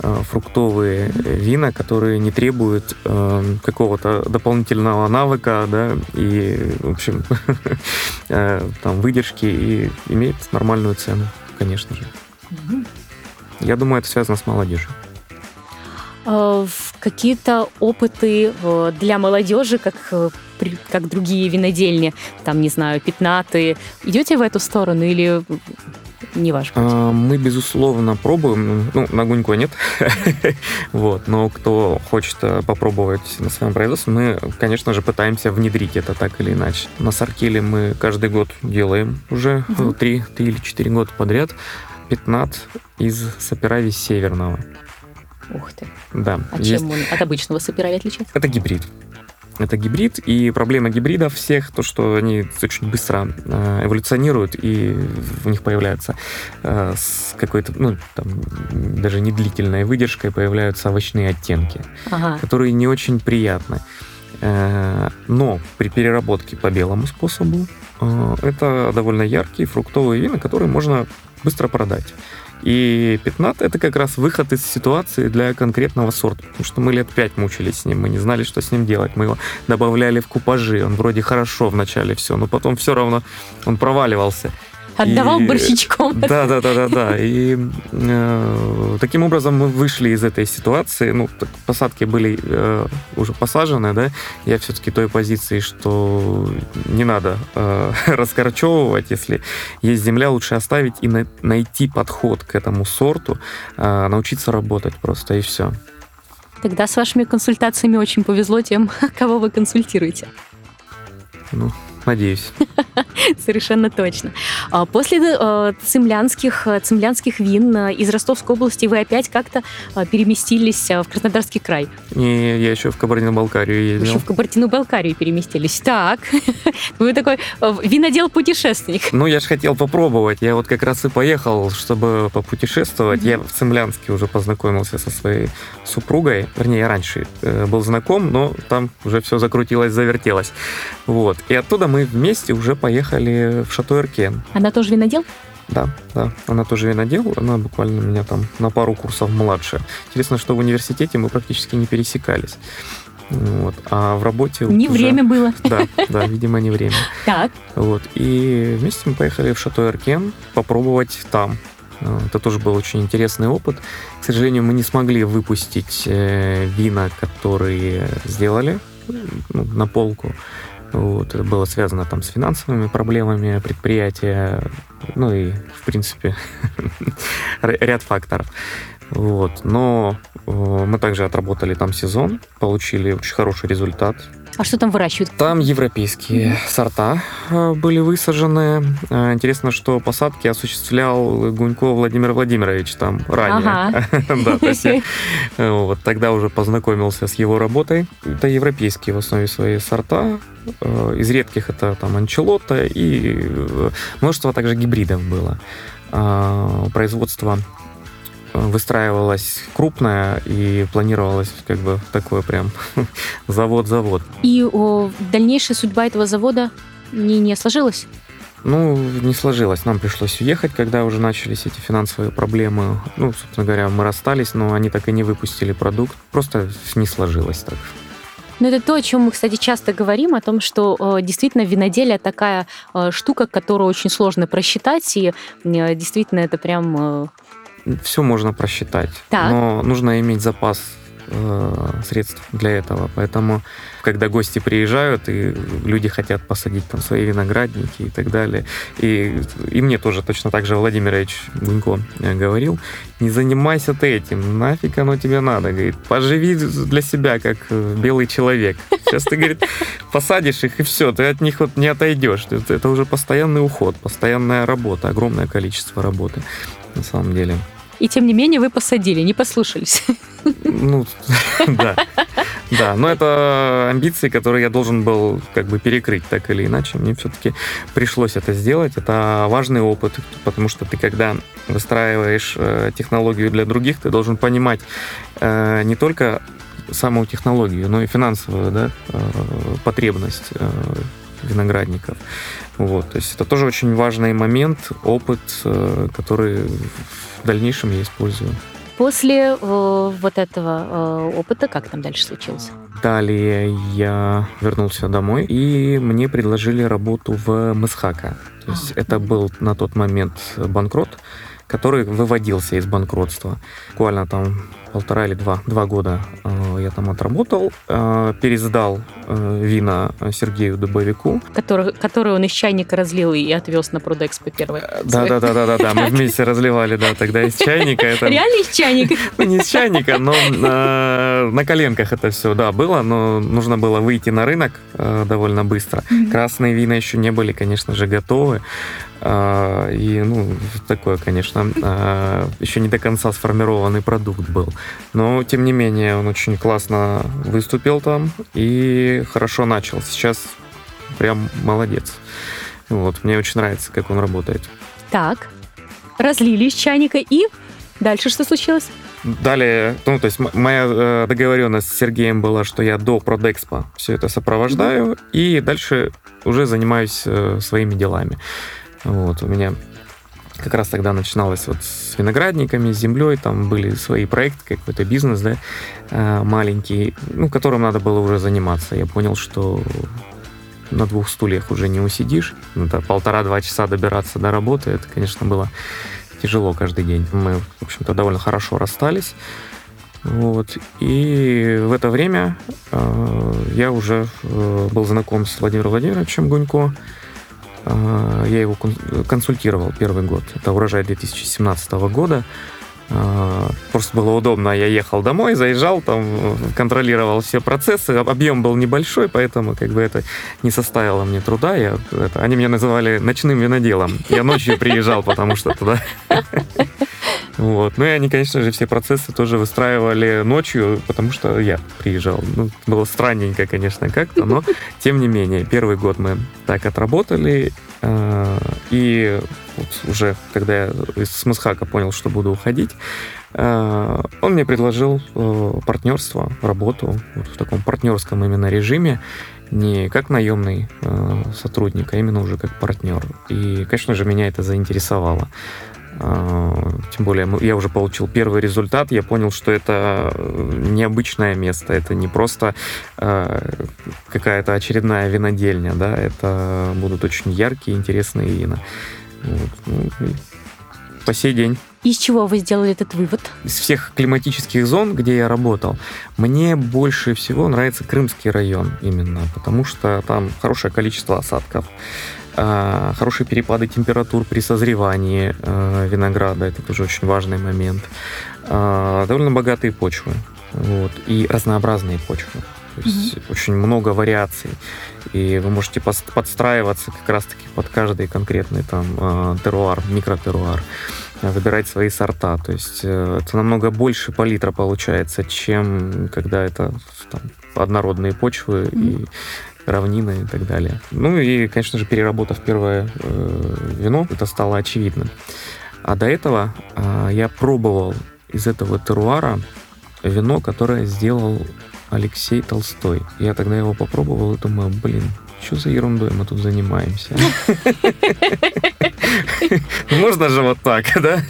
э, фруктовые вина, которые не требуют э, какого-то дополнительного навыка, да, и, в общем, э, там, выдержки и имеет нормальную цену, конечно же. Я думаю, это связано с молодежью. Э, какие-то опыты э, для молодежи, как, как другие винодельни, там, не знаю, пятнаты. Идете в эту сторону или не ваш путь? А, мы, безусловно, пробуем. Ну, на Гунько нет. вот. Но кто хочет попробовать на своем производстве, мы, конечно же, пытаемся внедрить это так или иначе. На Саркеле мы каждый год делаем уже три, три или четыре года подряд пятнат из Саперави Северного. Ух ты. Да. А есть... чем он от обычного саперави отличается? Это гибрид. Это гибрид, и проблема гибридов всех, то, что они очень быстро э, эволюционируют, и у них появляется э, с какой-то, ну, там, даже не длительной выдержкой появляются овощные оттенки, ага. которые не очень приятны. Э, но при переработке по белому способу это довольно яркие фруктовые вина, которые можно быстро продать. И пятнат — это как раз выход из ситуации для конкретного сорта, потому что мы лет пять мучились с ним, мы не знали, что с ним делать. Мы его добавляли в купажи, он вроде хорошо вначале все, но потом все равно он проваливался. Отдавал и... борщичком. Да, да, да, да, да. И э, таким образом мы вышли из этой ситуации. Ну, так, посадки были э, уже посажены, да. Я все-таки той позиции, что не надо э, раскорчевывать, если есть земля, лучше оставить и на, найти подход к этому сорту, э, научиться работать просто и все. Тогда с вашими консультациями очень повезло тем, кого вы консультируете. Ну, Надеюсь. Совершенно точно. А после э, цемлянских, э, цемлянских вин э, из Ростовской области вы опять как-то переместились в Краснодарский край? Не, я еще в Кабардино-Балкарию ездил. Еще в Кабардино-Балкарию переместились. Так, вы такой винодел-путешественник. Ну, я же хотел попробовать. Я вот как раз и поехал, чтобы попутешествовать. Я в Цемлянске уже познакомился со своей супругой. Вернее, я раньше был знаком, но там уже все закрутилось, завертелось. Вот. И оттуда мы вместе уже поехали в Шато Эркен. Она тоже винодел? Да, да, она тоже винодел, она буквально меня там на пару курсов младше. Интересно, что в университете мы практически не пересекались. Вот. А в работе... Не уже... время было. Да, да, видимо, не время. Так. Вот. И вместе мы поехали в Шато Эркен попробовать там. Это тоже был очень интересный опыт. К сожалению, мы не смогли выпустить э, вина, которые сделали ну, на полку. Вот, это было связано там с финансовыми проблемами предприятия, ну и, в принципе, ряд факторов. Вот. Но э, мы также отработали там сезон, получили очень хороший результат. А что там выращивают? Там европейские сорта э, были высажены. Э, интересно, что посадки осуществлял Гунько Владимир Владимирович там ранее. да, то есть я вот, тогда уже познакомился с его работой. Это европейские в основе своей сорта. Из редких это там анчелота и множество также гибридов было. Производство выстраивалась крупная и планировалось как бы такой прям завод-завод. И о, дальнейшая судьба этого завода не, не сложилась? Ну, не сложилось. Нам пришлось уехать, когда уже начались эти финансовые проблемы. Ну, собственно говоря, мы расстались, но они так и не выпустили продукт. Просто не сложилось так. Ну, это то, о чем мы, кстати, часто говорим, о том, что э, действительно виноделие такая э, штука, которую очень сложно просчитать, и э, действительно это прям все можно просчитать, так. но нужно иметь запас э, средств для этого. Поэтому, когда гости приезжают, и люди хотят посадить там свои виноградники и так далее, и, и мне тоже точно так же Владимирович Гунько э, говорил, не занимайся ты этим, нафиг оно тебе надо, говорит, поживи для себя, как э, белый человек. Сейчас ты, говорит, посадишь их, и все, ты от них вот не отойдешь. Это, это уже постоянный уход, постоянная работа, огромное количество работы на самом деле. И тем не менее вы посадили, не послушались. Ну, да. Да, но это амбиции, которые я должен был как бы перекрыть так или иначе. Мне все-таки пришлось это сделать. Это важный опыт, потому что ты, когда выстраиваешь э, технологию для других, ты должен понимать э, не только саму технологию, но и финансовую да, э, потребность виноградников. Вот, то есть это тоже очень важный момент, опыт, который в дальнейшем я использую. после э, вот этого э, опыта, как там дальше случилось? Далее я вернулся домой, и мне предложили работу в Месхака. То есть а. это был на тот момент банкрот, который выводился из банкротства. Буквально там полтора или два, два года э, я там отработал, э, пересдал э, вина Сергею Дубовику. Который, который он из чайника разлил и отвез на Продэкспо первое. Да, да, да, да, да, да, мы вместе разливали, да, тогда из чайника. Это... Реально из чайника? Ну, не из чайника, но на коленках это все, да, было, но нужно было выйти на рынок довольно быстро. Красные вина еще не были, конечно же, готовы. А, и, ну, такое, конечно, а, еще не до конца сформированный продукт был. Но, тем не менее, он очень классно выступил там и хорошо начал. Сейчас прям молодец. Вот, мне очень нравится, как он работает. Так, разлили из чайника и дальше что случилось? Далее, ну, то есть моя э, договоренность с Сергеем была, что я до Продэкспо все это сопровождаю, и дальше уже занимаюсь э, своими делами. Вот, у меня как раз тогда начиналось вот с виноградниками, с землей, там были свои проекты, какой-то бизнес, да, э, маленький, ну, которым надо было уже заниматься. Я понял, что на двух стульях уже не усидишь. Это полтора-два часа добираться до работы, это, конечно, было тяжело каждый день. Мы, в общем-то, довольно хорошо расстались. Вот. И в это время э, я уже э, был знаком с Владимиром Владимировичем Гунько, я его консультировал первый год. Это урожай 2017 года. А, просто было удобно. Я ехал домой, заезжал, там контролировал все процессы. Объем был небольшой, поэтому как бы это не составило мне труда. Я, это, они меня называли ночным виноделом. Я ночью приезжал, потому что туда Вот. Ну и они, конечно же, все процессы тоже выстраивали ночью, потому что я приезжал. Ну, было странненько, конечно, как-то, но тем не менее, первый год мы так отработали, э, и вот уже когда я из Масхака понял, что буду уходить, э, он мне предложил э, партнерство, работу вот в таком партнерском именно режиме, не как наемный сотрудник, а именно уже как партнер. И, конечно же, меня это заинтересовало. Тем более я уже получил первый результат, я понял, что это необычное место, это не просто какая-то очередная винодельня, да, это будут очень яркие, интересные вина. Вот. Ну, по сей день. Из чего вы сделали этот вывод? Из всех климатических зон, где я работал, мне больше всего нравится Крымский район именно, потому что там хорошее количество осадков. А, хорошие перепады температур при созревании а, винограда, это тоже очень важный момент. А, довольно богатые почвы вот, и разнообразные почвы. То есть mm-hmm. очень много вариаций. И вы можете подстраиваться как раз-таки под каждый конкретный там теруар, микротеруар, выбирать свои сорта. То есть э, это намного больше палитра получается, чем когда это там, однородные почвы mm-hmm. и равнины и так далее. Ну и, конечно же, переработав первое э, вино, это стало очевидным. А до этого э, я пробовал из этого теруара вино, которое сделал Алексей Толстой. Я тогда его попробовал и думаю, блин, что за ерундой мы тут занимаемся? Можно же вот так, да?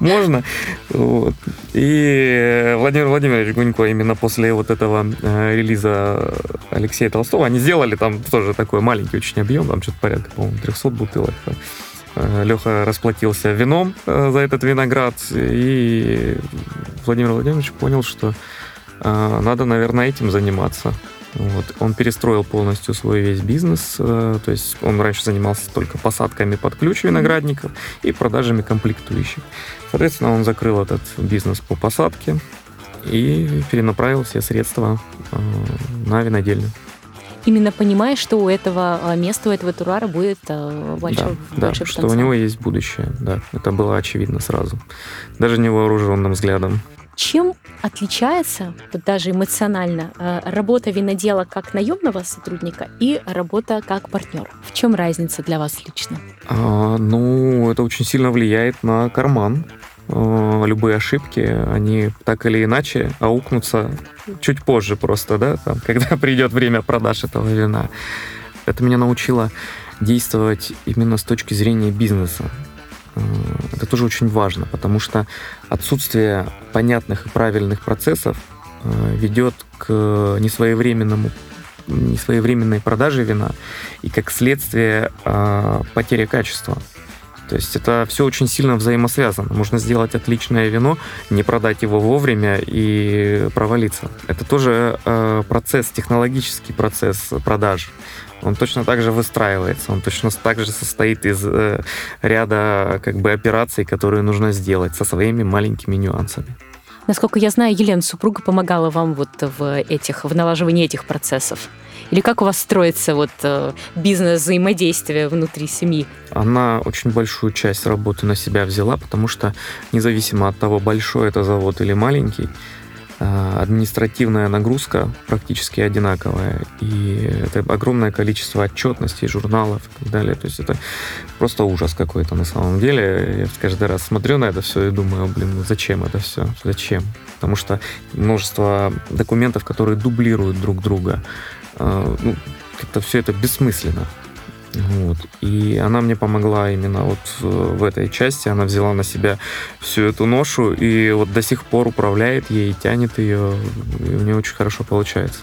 Можно. Вот. И Владимир Владимирович Гунько именно после вот этого э, релиза Алексея Толстого, они сделали там тоже такой маленький очень объем, там что-то порядка, по-моему, 300 бутылок. Э, Леха расплатился вином э, за этот виноград, и Владимир Владимирович понял, что надо, наверное, этим заниматься. Вот. Он перестроил полностью свой весь бизнес. Э, то есть он раньше занимался только посадками под ключ виноградников и продажами комплектующих. Соответственно, он закрыл этот бизнес по посадке и перенаправил все средства э, на винодельню. Именно понимая, что у этого э, места, у этого туруара будет большой, да, да, что у него есть будущее. Да, это было очевидно сразу. Даже невооруженным взглядом. Чем отличается, вот даже эмоционально, э, работа винодела как наемного сотрудника и работа как партнер? В чем разница для вас лично? А, ну, это очень сильно влияет на карман. А, любые ошибки, они так или иначе аукнутся чуть позже просто, да, там, когда придет время продаж этого вина. Это меня научило действовать именно с точки зрения бизнеса. Э, это тоже очень важно, потому что отсутствие понятных и правильных процессов э, ведет к несвоевременному несвоевременной продаже вина и как следствие э, потеря качества. То есть это все очень сильно взаимосвязано. Можно сделать отличное вино, не продать его вовремя и провалиться. Это тоже э, процесс, технологический процесс продаж. Он точно так же выстраивается, он точно так же состоит из э, ряда как бы операций, которые нужно сделать со своими маленькими нюансами. Насколько я знаю, Елена, супруга помогала вам вот в этих, в налаживании этих процессов. Или как у вас строится вот э, бизнес взаимодействия внутри семьи? Она очень большую часть работы на себя взяла, потому что независимо от того, большой это завод или маленький, э, административная нагрузка практически одинаковая, и это огромное количество отчетностей, журналов и так далее. То есть это просто ужас какой-то на самом деле. Я каждый раз смотрю на это все и думаю, блин, ну зачем это все? Зачем? Потому что множество документов, которые дублируют друг друга. А, ну, как-то все это бессмысленно. Вот. И она мне помогла именно вот э, в этой части. Она взяла на себя всю эту ношу и вот до сих пор управляет ей, тянет ее. И у нее очень хорошо получается.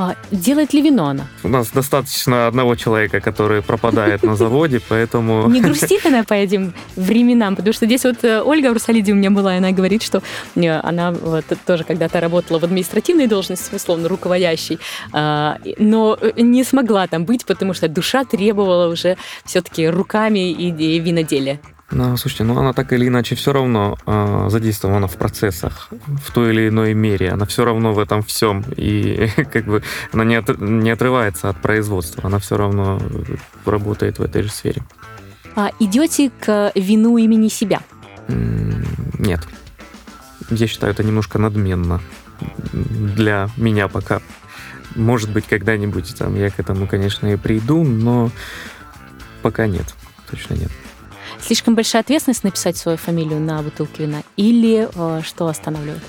А делает ли вино она? У нас достаточно одного человека, который пропадает на заводе, поэтому... Не грустит она по этим временам, потому что здесь вот э, Ольга в Русалиде у меня была, и она говорит, что э, она вот тоже когда-то работала в административной должности, условно, руководящей, а, но не смогла там быть, потому что душа требовала уже все-таки руками и виноделия. Ну, слушайте, ну она так или иначе все равно э, задействована в процессах в той или иной мере. Она все равно в этом всем. И как бы она не, от, не отрывается от производства. Она все равно работает в этой же сфере. А идете к вину имени себя? Нет. Я считаю, это немножко надменно для меня пока. Может быть, когда-нибудь там я к этому, конечно, и приду, но пока нет. Точно нет. Слишком большая ответственность написать свою фамилию на бутылке вина? Или э, что останавливает?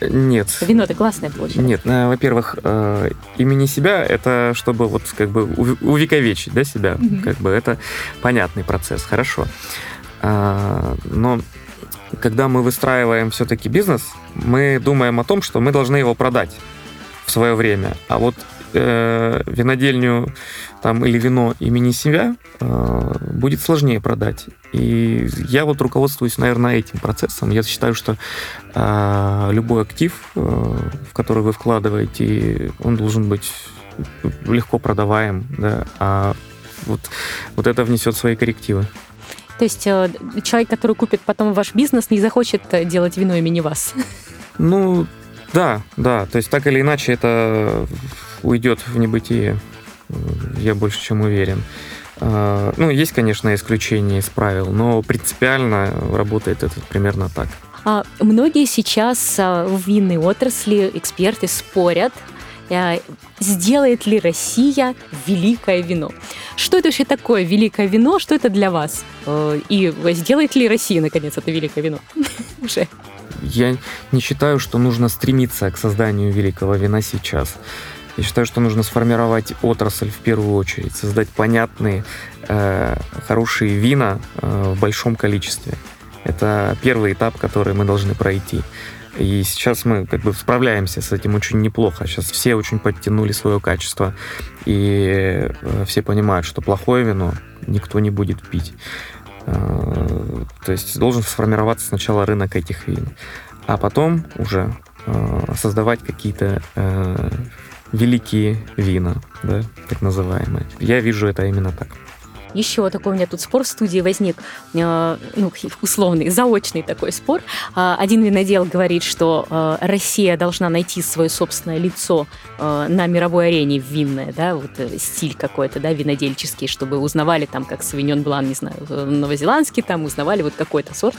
Нет. Вино это классное получилось. Нет, э, во-первых, э, имени себя это чтобы вот как бы увековечить, да, себя, mm-hmm. как бы это понятный процесс, хорошо. А, но когда мы выстраиваем все-таки бизнес, мы думаем о том, что мы должны его продать в свое время. А вот э, винодельню там, или вино имени себя э, будет сложнее продать. И я вот руководствуюсь, наверное, этим процессом. Я считаю, что э, любой актив, э, в который вы вкладываете, он должен быть легко продаваем, да, а вот, вот это внесет свои коррективы. То есть э, человек, который купит потом ваш бизнес, не захочет э, делать вино имени вас? Ну, да, да. То есть так или иначе это уйдет в небытие. Я больше чем уверен. А, ну, есть, конечно, исключения из правил, но принципиально работает это примерно так. А многие сейчас а, в винной отрасли эксперты спорят, а, сделает ли Россия великое вино. Что это вообще такое великое вино? Что это для вас? Э, и сделает ли Россия, наконец, это великое вино? Уже. Я не считаю, что нужно стремиться к созданию великого вина сейчас. Я считаю, что нужно сформировать отрасль в первую очередь, создать понятные, э, хорошие вина э, в большом количестве. Это первый этап, который мы должны пройти. И сейчас мы как бы справляемся с этим очень неплохо. Сейчас все очень подтянули свое качество. И э, все понимают, что плохое вино никто не будет пить. Э, то есть должен сформироваться сначала рынок этих вин. А потом уже э, создавать какие-то великие вина, да, так называемые. Я вижу это именно так. Еще такой у меня тут спор в студии возник, э, ну, условный, заочный такой спор. А, один винодел говорит, что э, Россия должна найти свое собственное лицо э, на мировой арене винное, да, вот стиль какой-то, да, винодельческий, чтобы узнавали там, как Савиньон Блан, не знаю, новозеландский, там узнавали вот какой-то сорт,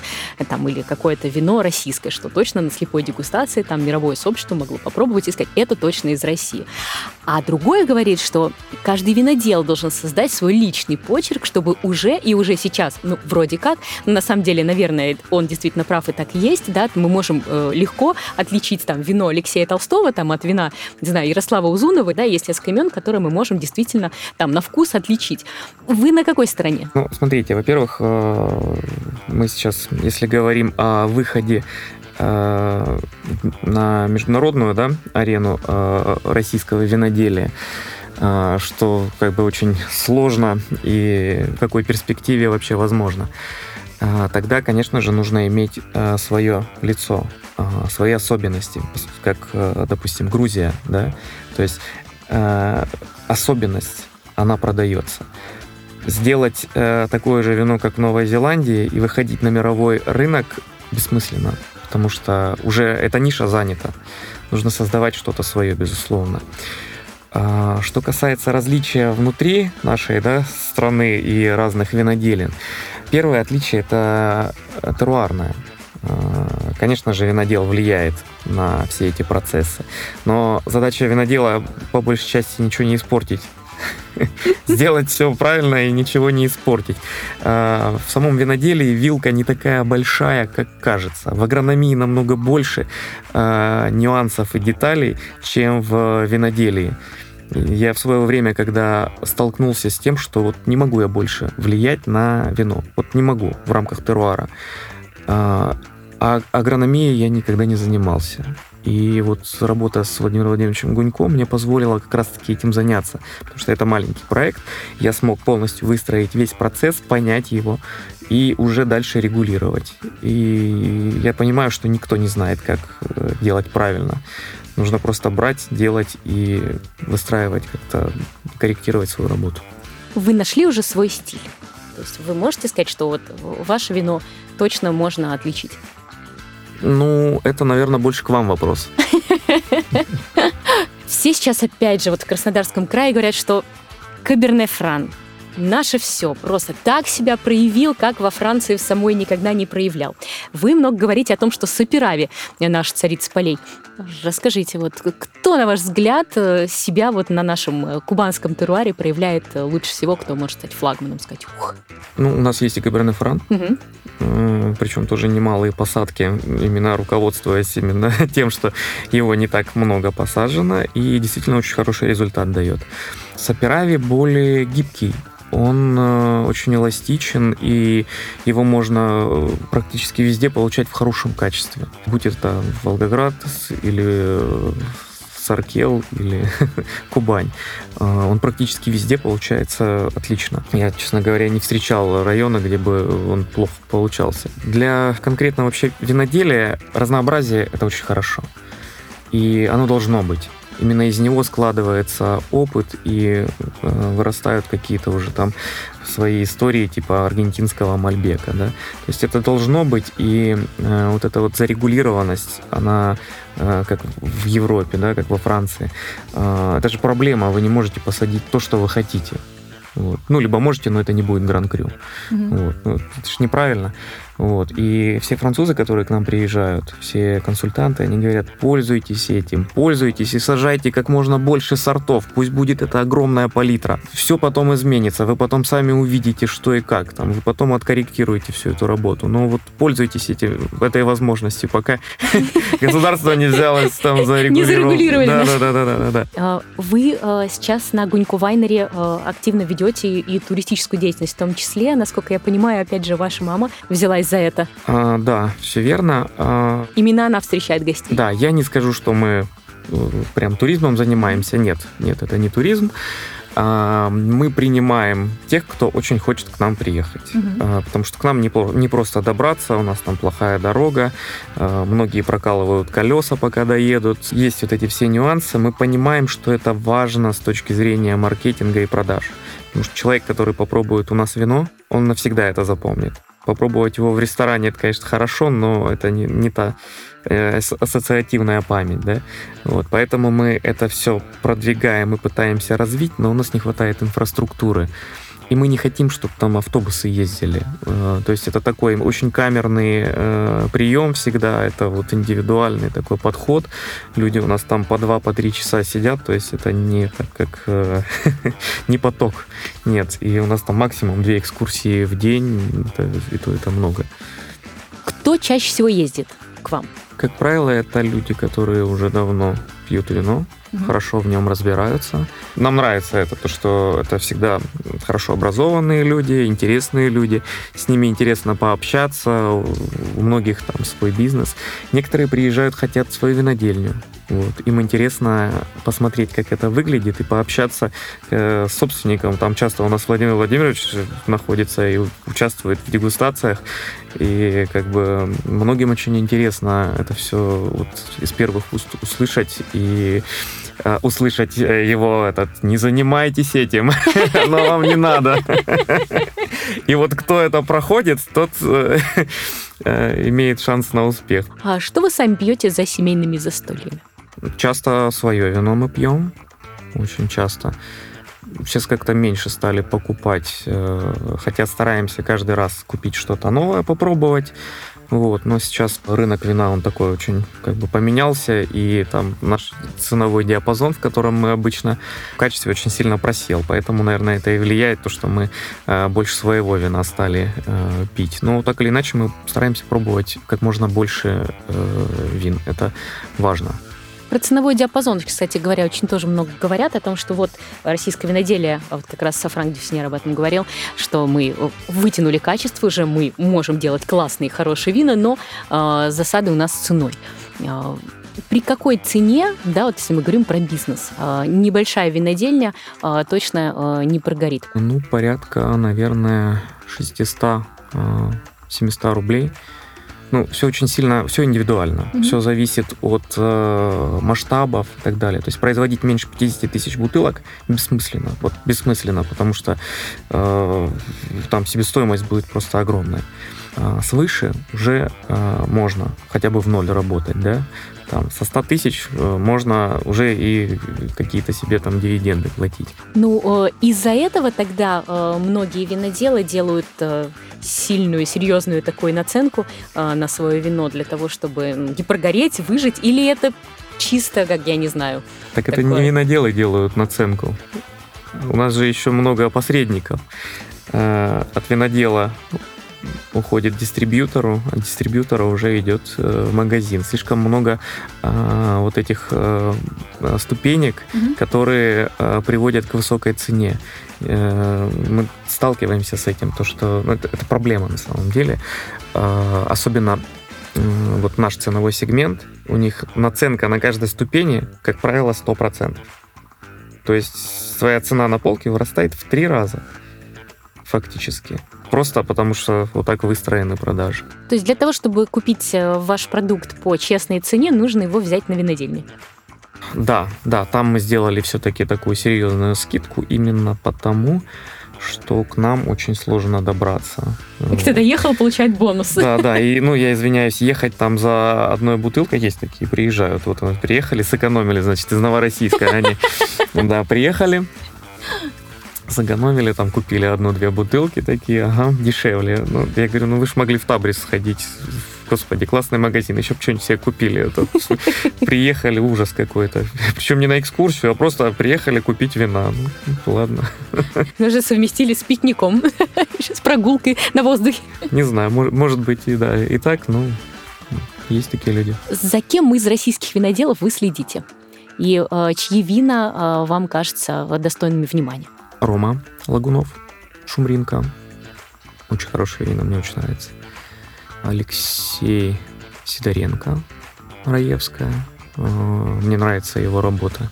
там, или какое-то вино российское, что точно на слепой дегустации там мировое сообщество могло попробовать и сказать, это точно из России. А другой говорит, что каждый винодел должен создать свой личный почерк, почерк, чтобы уже и уже сейчас, ну, вроде как, на самом деле, наверное, он действительно прав и так есть, да, мы можем э, легко отличить там вино Алексея Толстого там от вина, не знаю, Ярослава Узунова, да, есть несколько имен, которые мы можем действительно там на вкус отличить. Вы на какой стороне? Ну, смотрите, во-первых, э, мы сейчас, если говорим о выходе э, на международную да, арену э, российского виноделия, что как бы очень сложно и в какой перспективе вообще возможно. Тогда, конечно же, нужно иметь свое лицо, свои особенности, как, допустим, Грузия, да, то есть особенность, она продается сделать такое же вино, как в Новой Зеландии, и выходить на мировой рынок бессмысленно, потому что уже эта ниша занята. Нужно создавать что-то свое, безусловно. А, что касается различия внутри нашей да, страны и разных виноделин, первое отличие это теруарное. А, конечно же, винодел влияет на все эти процессы, но задача винодела по большей части ничего не испортить сделать все правильно и ничего не испортить. А, в самом виноделии вилка не такая большая, как кажется. В агрономии намного больше нюансов и деталей, чем в виноделии. Я в свое время, когда столкнулся с тем, что вот не могу я больше влиять на вино, вот не могу в рамках теруара, а, а агрономией я никогда не занимался. И вот работа с Владимиром Владимировичем Гунько мне позволила как раз-таки этим заняться, потому что это маленький проект. Я смог полностью выстроить весь процесс, понять его и уже дальше регулировать. И я понимаю, что никто не знает, как э, делать правильно. Нужно просто брать, делать и выстраивать, как-то корректировать свою работу. Вы нашли уже свой стиль? То есть вы можете сказать, что вот ваше вино точно можно отличить? Ну, это, наверное, больше к вам вопрос. Все сейчас, опять же, вот в Краснодарском крае говорят, что Каберне Фран наше все. Просто так себя проявил, как во Франции в самой никогда не проявлял. Вы много говорите о том, что Саперави наш царица полей. Расскажите, вот кто, на ваш взгляд, э, себя вот на нашем э, кубанском теруаре проявляет э, лучше всего, кто может стать флагманом, сказать, ух. Ну, у нас есть и Каберне Фран, угу. причем тоже немалые посадки, именно руководствуясь именно тем, что его не так много посажено, и действительно очень хороший результат дает. Саперави более гибкий, он э, очень эластичен, и его можно э, практически везде получать в хорошем качестве. Будь это Волгоград или э, Саркел или Кубань. Он практически везде получается отлично. Я, честно говоря, не встречал района, где бы он плохо получался. Для конкретно вообще виноделия разнообразие — это очень хорошо. И оно должно быть именно из него складывается опыт и э, вырастают какие-то уже там свои истории типа аргентинского мальбека, да. То есть это должно быть, и э, вот эта вот зарегулированность, она э, как в Европе, да, как во Франции, э, это же проблема, вы не можете посадить то, что вы хотите. Вот. Ну, либо можете, но это не будет гран-крю. Mm-hmm. Вот. Ну, это же неправильно. Вот. И все французы, которые к нам приезжают, все консультанты, они говорят, пользуйтесь этим, пользуйтесь и сажайте как можно больше сортов, пусть будет это огромная палитра. Все потом изменится, вы потом сами увидите, что и как, там, вы потом откорректируете всю эту работу. Но вот пользуйтесь этим, этой возможностью, пока государство не взялось там за регулирование. Да, да, да, да, да. А, вы а, сейчас на Гуньку Вайнере а, активно ведете и туристическую деятельность в том числе. Насколько я понимаю, опять же, ваша мама взялась за это. А, да, все верно. А... Именно она встречает гостей. Да, я не скажу, что мы э, прям туризмом занимаемся. Нет, нет, это не туризм. А, мы принимаем тех, кто очень хочет к нам приехать. Угу. Потому что к нам не, не просто добраться, у нас там плохая дорога, а, многие прокалывают колеса, пока доедут. Есть вот эти все нюансы. Мы понимаем, что это важно с точки зрения маркетинга и продаж. Потому что человек, который попробует у нас вино, он навсегда это запомнит попробовать его в ресторане, это, конечно, хорошо, но это не, не та э, ассоциативная память, да. Вот, поэтому мы это все продвигаем и пытаемся развить, но у нас не хватает инфраструктуры. И мы не хотим, чтобы там автобусы ездили. Э, то есть это такой очень камерный э, прием всегда, это вот индивидуальный такой подход. Люди у нас там по два, по три часа сидят, то есть это не так как э, не поток, нет. И у нас там максимум две экскурсии в день, это, и то это много. Кто чаще всего ездит к вам? Как правило, это люди, которые уже давно пьют вино, угу. хорошо в нем разбираются. Нам нравится это, то, что это всегда хорошо образованные люди, интересные люди. С ними интересно пообщаться, у многих там свой бизнес. Некоторые приезжают, хотят свою винодельню. Вот. Им интересно посмотреть, как это выглядит, и пообщаться э, с собственником. Там часто у нас Владимир Владимирович находится и участвует в дегустациях. И как бы многим очень интересно это все вот из первых уст услышать и услышать э, его этот «не занимайтесь этим, но вам не надо». И вот кто это проходит, тот э, имеет шанс на успех. А что вы сами пьете за семейными застольями? Часто свое вино мы пьем, очень часто. Сейчас как-то меньше стали покупать, э, хотя стараемся каждый раз купить что-то новое, попробовать. Вот, но сейчас рынок вина, он такой очень как бы поменялся, и там наш ценовой диапазон, в котором мы обычно в качестве очень сильно просел. Поэтому, наверное, это и влияет, то, что мы э, больше своего вина стали э, пить. Но так или иначе мы стараемся пробовать как можно больше э, вин. Это важно. Про ценовой диапазон, кстати говоря, очень тоже много говорят о том, что вот российское виноделие, а вот как раз Сафранк Дюснер об этом говорил, что мы вытянули качество уже, мы можем делать классные, хорошие вина, но э, засады у нас ценой. Э, при какой цене, да, вот если мы говорим про бизнес, э, небольшая винодельня э, точно э, не прогорит? Ну, порядка, наверное, 600-700 рублей – ну, все очень сильно, все индивидуально. Mm-hmm. Все зависит от э, масштабов и так далее. То есть производить меньше 50 тысяч бутылок бессмысленно. Вот бессмысленно, потому что э, там себестоимость будет просто огромная. Э, свыше уже э, можно хотя бы в ноль работать, да там, со 100 тысяч э, можно уже и какие-то себе там дивиденды платить. Ну, э, из-за этого тогда э, многие виноделы делают сильную, серьезную такую наценку на свое вино для того, чтобы не прогореть, выжить, или это чисто, как я не знаю. Так такое... это не виноделы делают наценку. У нас же еще много посредников. От винодела уходит дистрибьютору, а дистрибьютора уже идет э, в магазин. Слишком много а, вот этих а, ступенек, угу. которые а, приводят к высокой цене. А, мы сталкиваемся с этим, то что ну, это, это проблема на самом деле. А, особенно вот наш ценовой сегмент, у них наценка на каждой ступени, как правило, 100%. То есть своя цена на полке вырастает в три раза фактически. Просто потому что вот так выстроены продажи. То есть для того, чтобы купить э, ваш продукт по честной цене, нужно его взять на винодельне? Да, да, там мы сделали все-таки такую серьезную скидку именно потому, что к нам очень сложно добраться. И кто доехал, получает бонус. Да, да, и, ну, я извиняюсь, ехать там за одной бутылкой, есть такие, приезжают, вот приехали, сэкономили, значит, из Новороссийска они, да, приехали, загономили, там купили одну-две бутылки такие, ага, дешевле. Ну, я говорю, ну вы же могли в Табрис сходить. Господи, классный магазин, еще бы что-нибудь себе купили. Это, приехали, ужас какой-то. Причем не на экскурсию, а просто приехали купить вина. Ну, ладно. Мы же совместили с пикником, с прогулкой на воздухе. Не знаю, может, может быть и да, и так, ну, есть такие люди. За кем из российских виноделов вы следите? И э, чьи вина э, вам кажутся достойными внимания? Рома Лагунов, Шумринка. Очень хорошее вино, мне очень нравится. Алексей Сидоренко, Раевская. Э, мне нравится его работа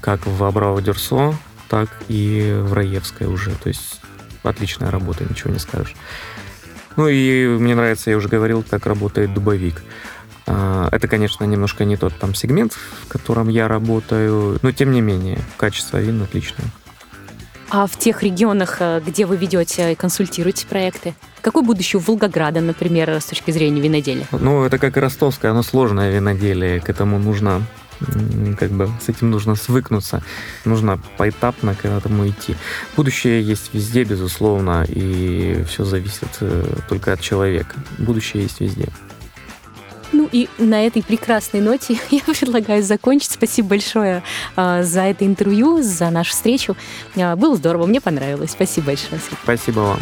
как в Абраво Дюрсо, так и в Раевской уже. То есть отличная работа, ничего не скажешь. Ну и мне нравится, я уже говорил, как работает дубовик. Э, это, конечно, немножко не тот там сегмент, в котором я работаю, но тем не менее, качество вин отличное. А в тех регионах, э, где вы ведете и консультируете проекты? Какое будущее у Волгограда, например, с точки зрения виноделия? Ну, это как и ростовское, оно сложное виноделие. К этому нужно как бы с этим нужно свыкнуться, нужно поэтапно к этому идти. Будущее есть везде, безусловно, и все зависит э, только от человека. Будущее есть везде. Ну и на этой прекрасной ноте я предлагаю закончить. Спасибо большое э, за это интервью, за нашу встречу. Э, было здорово, мне понравилось. Спасибо большое. Спасибо вам.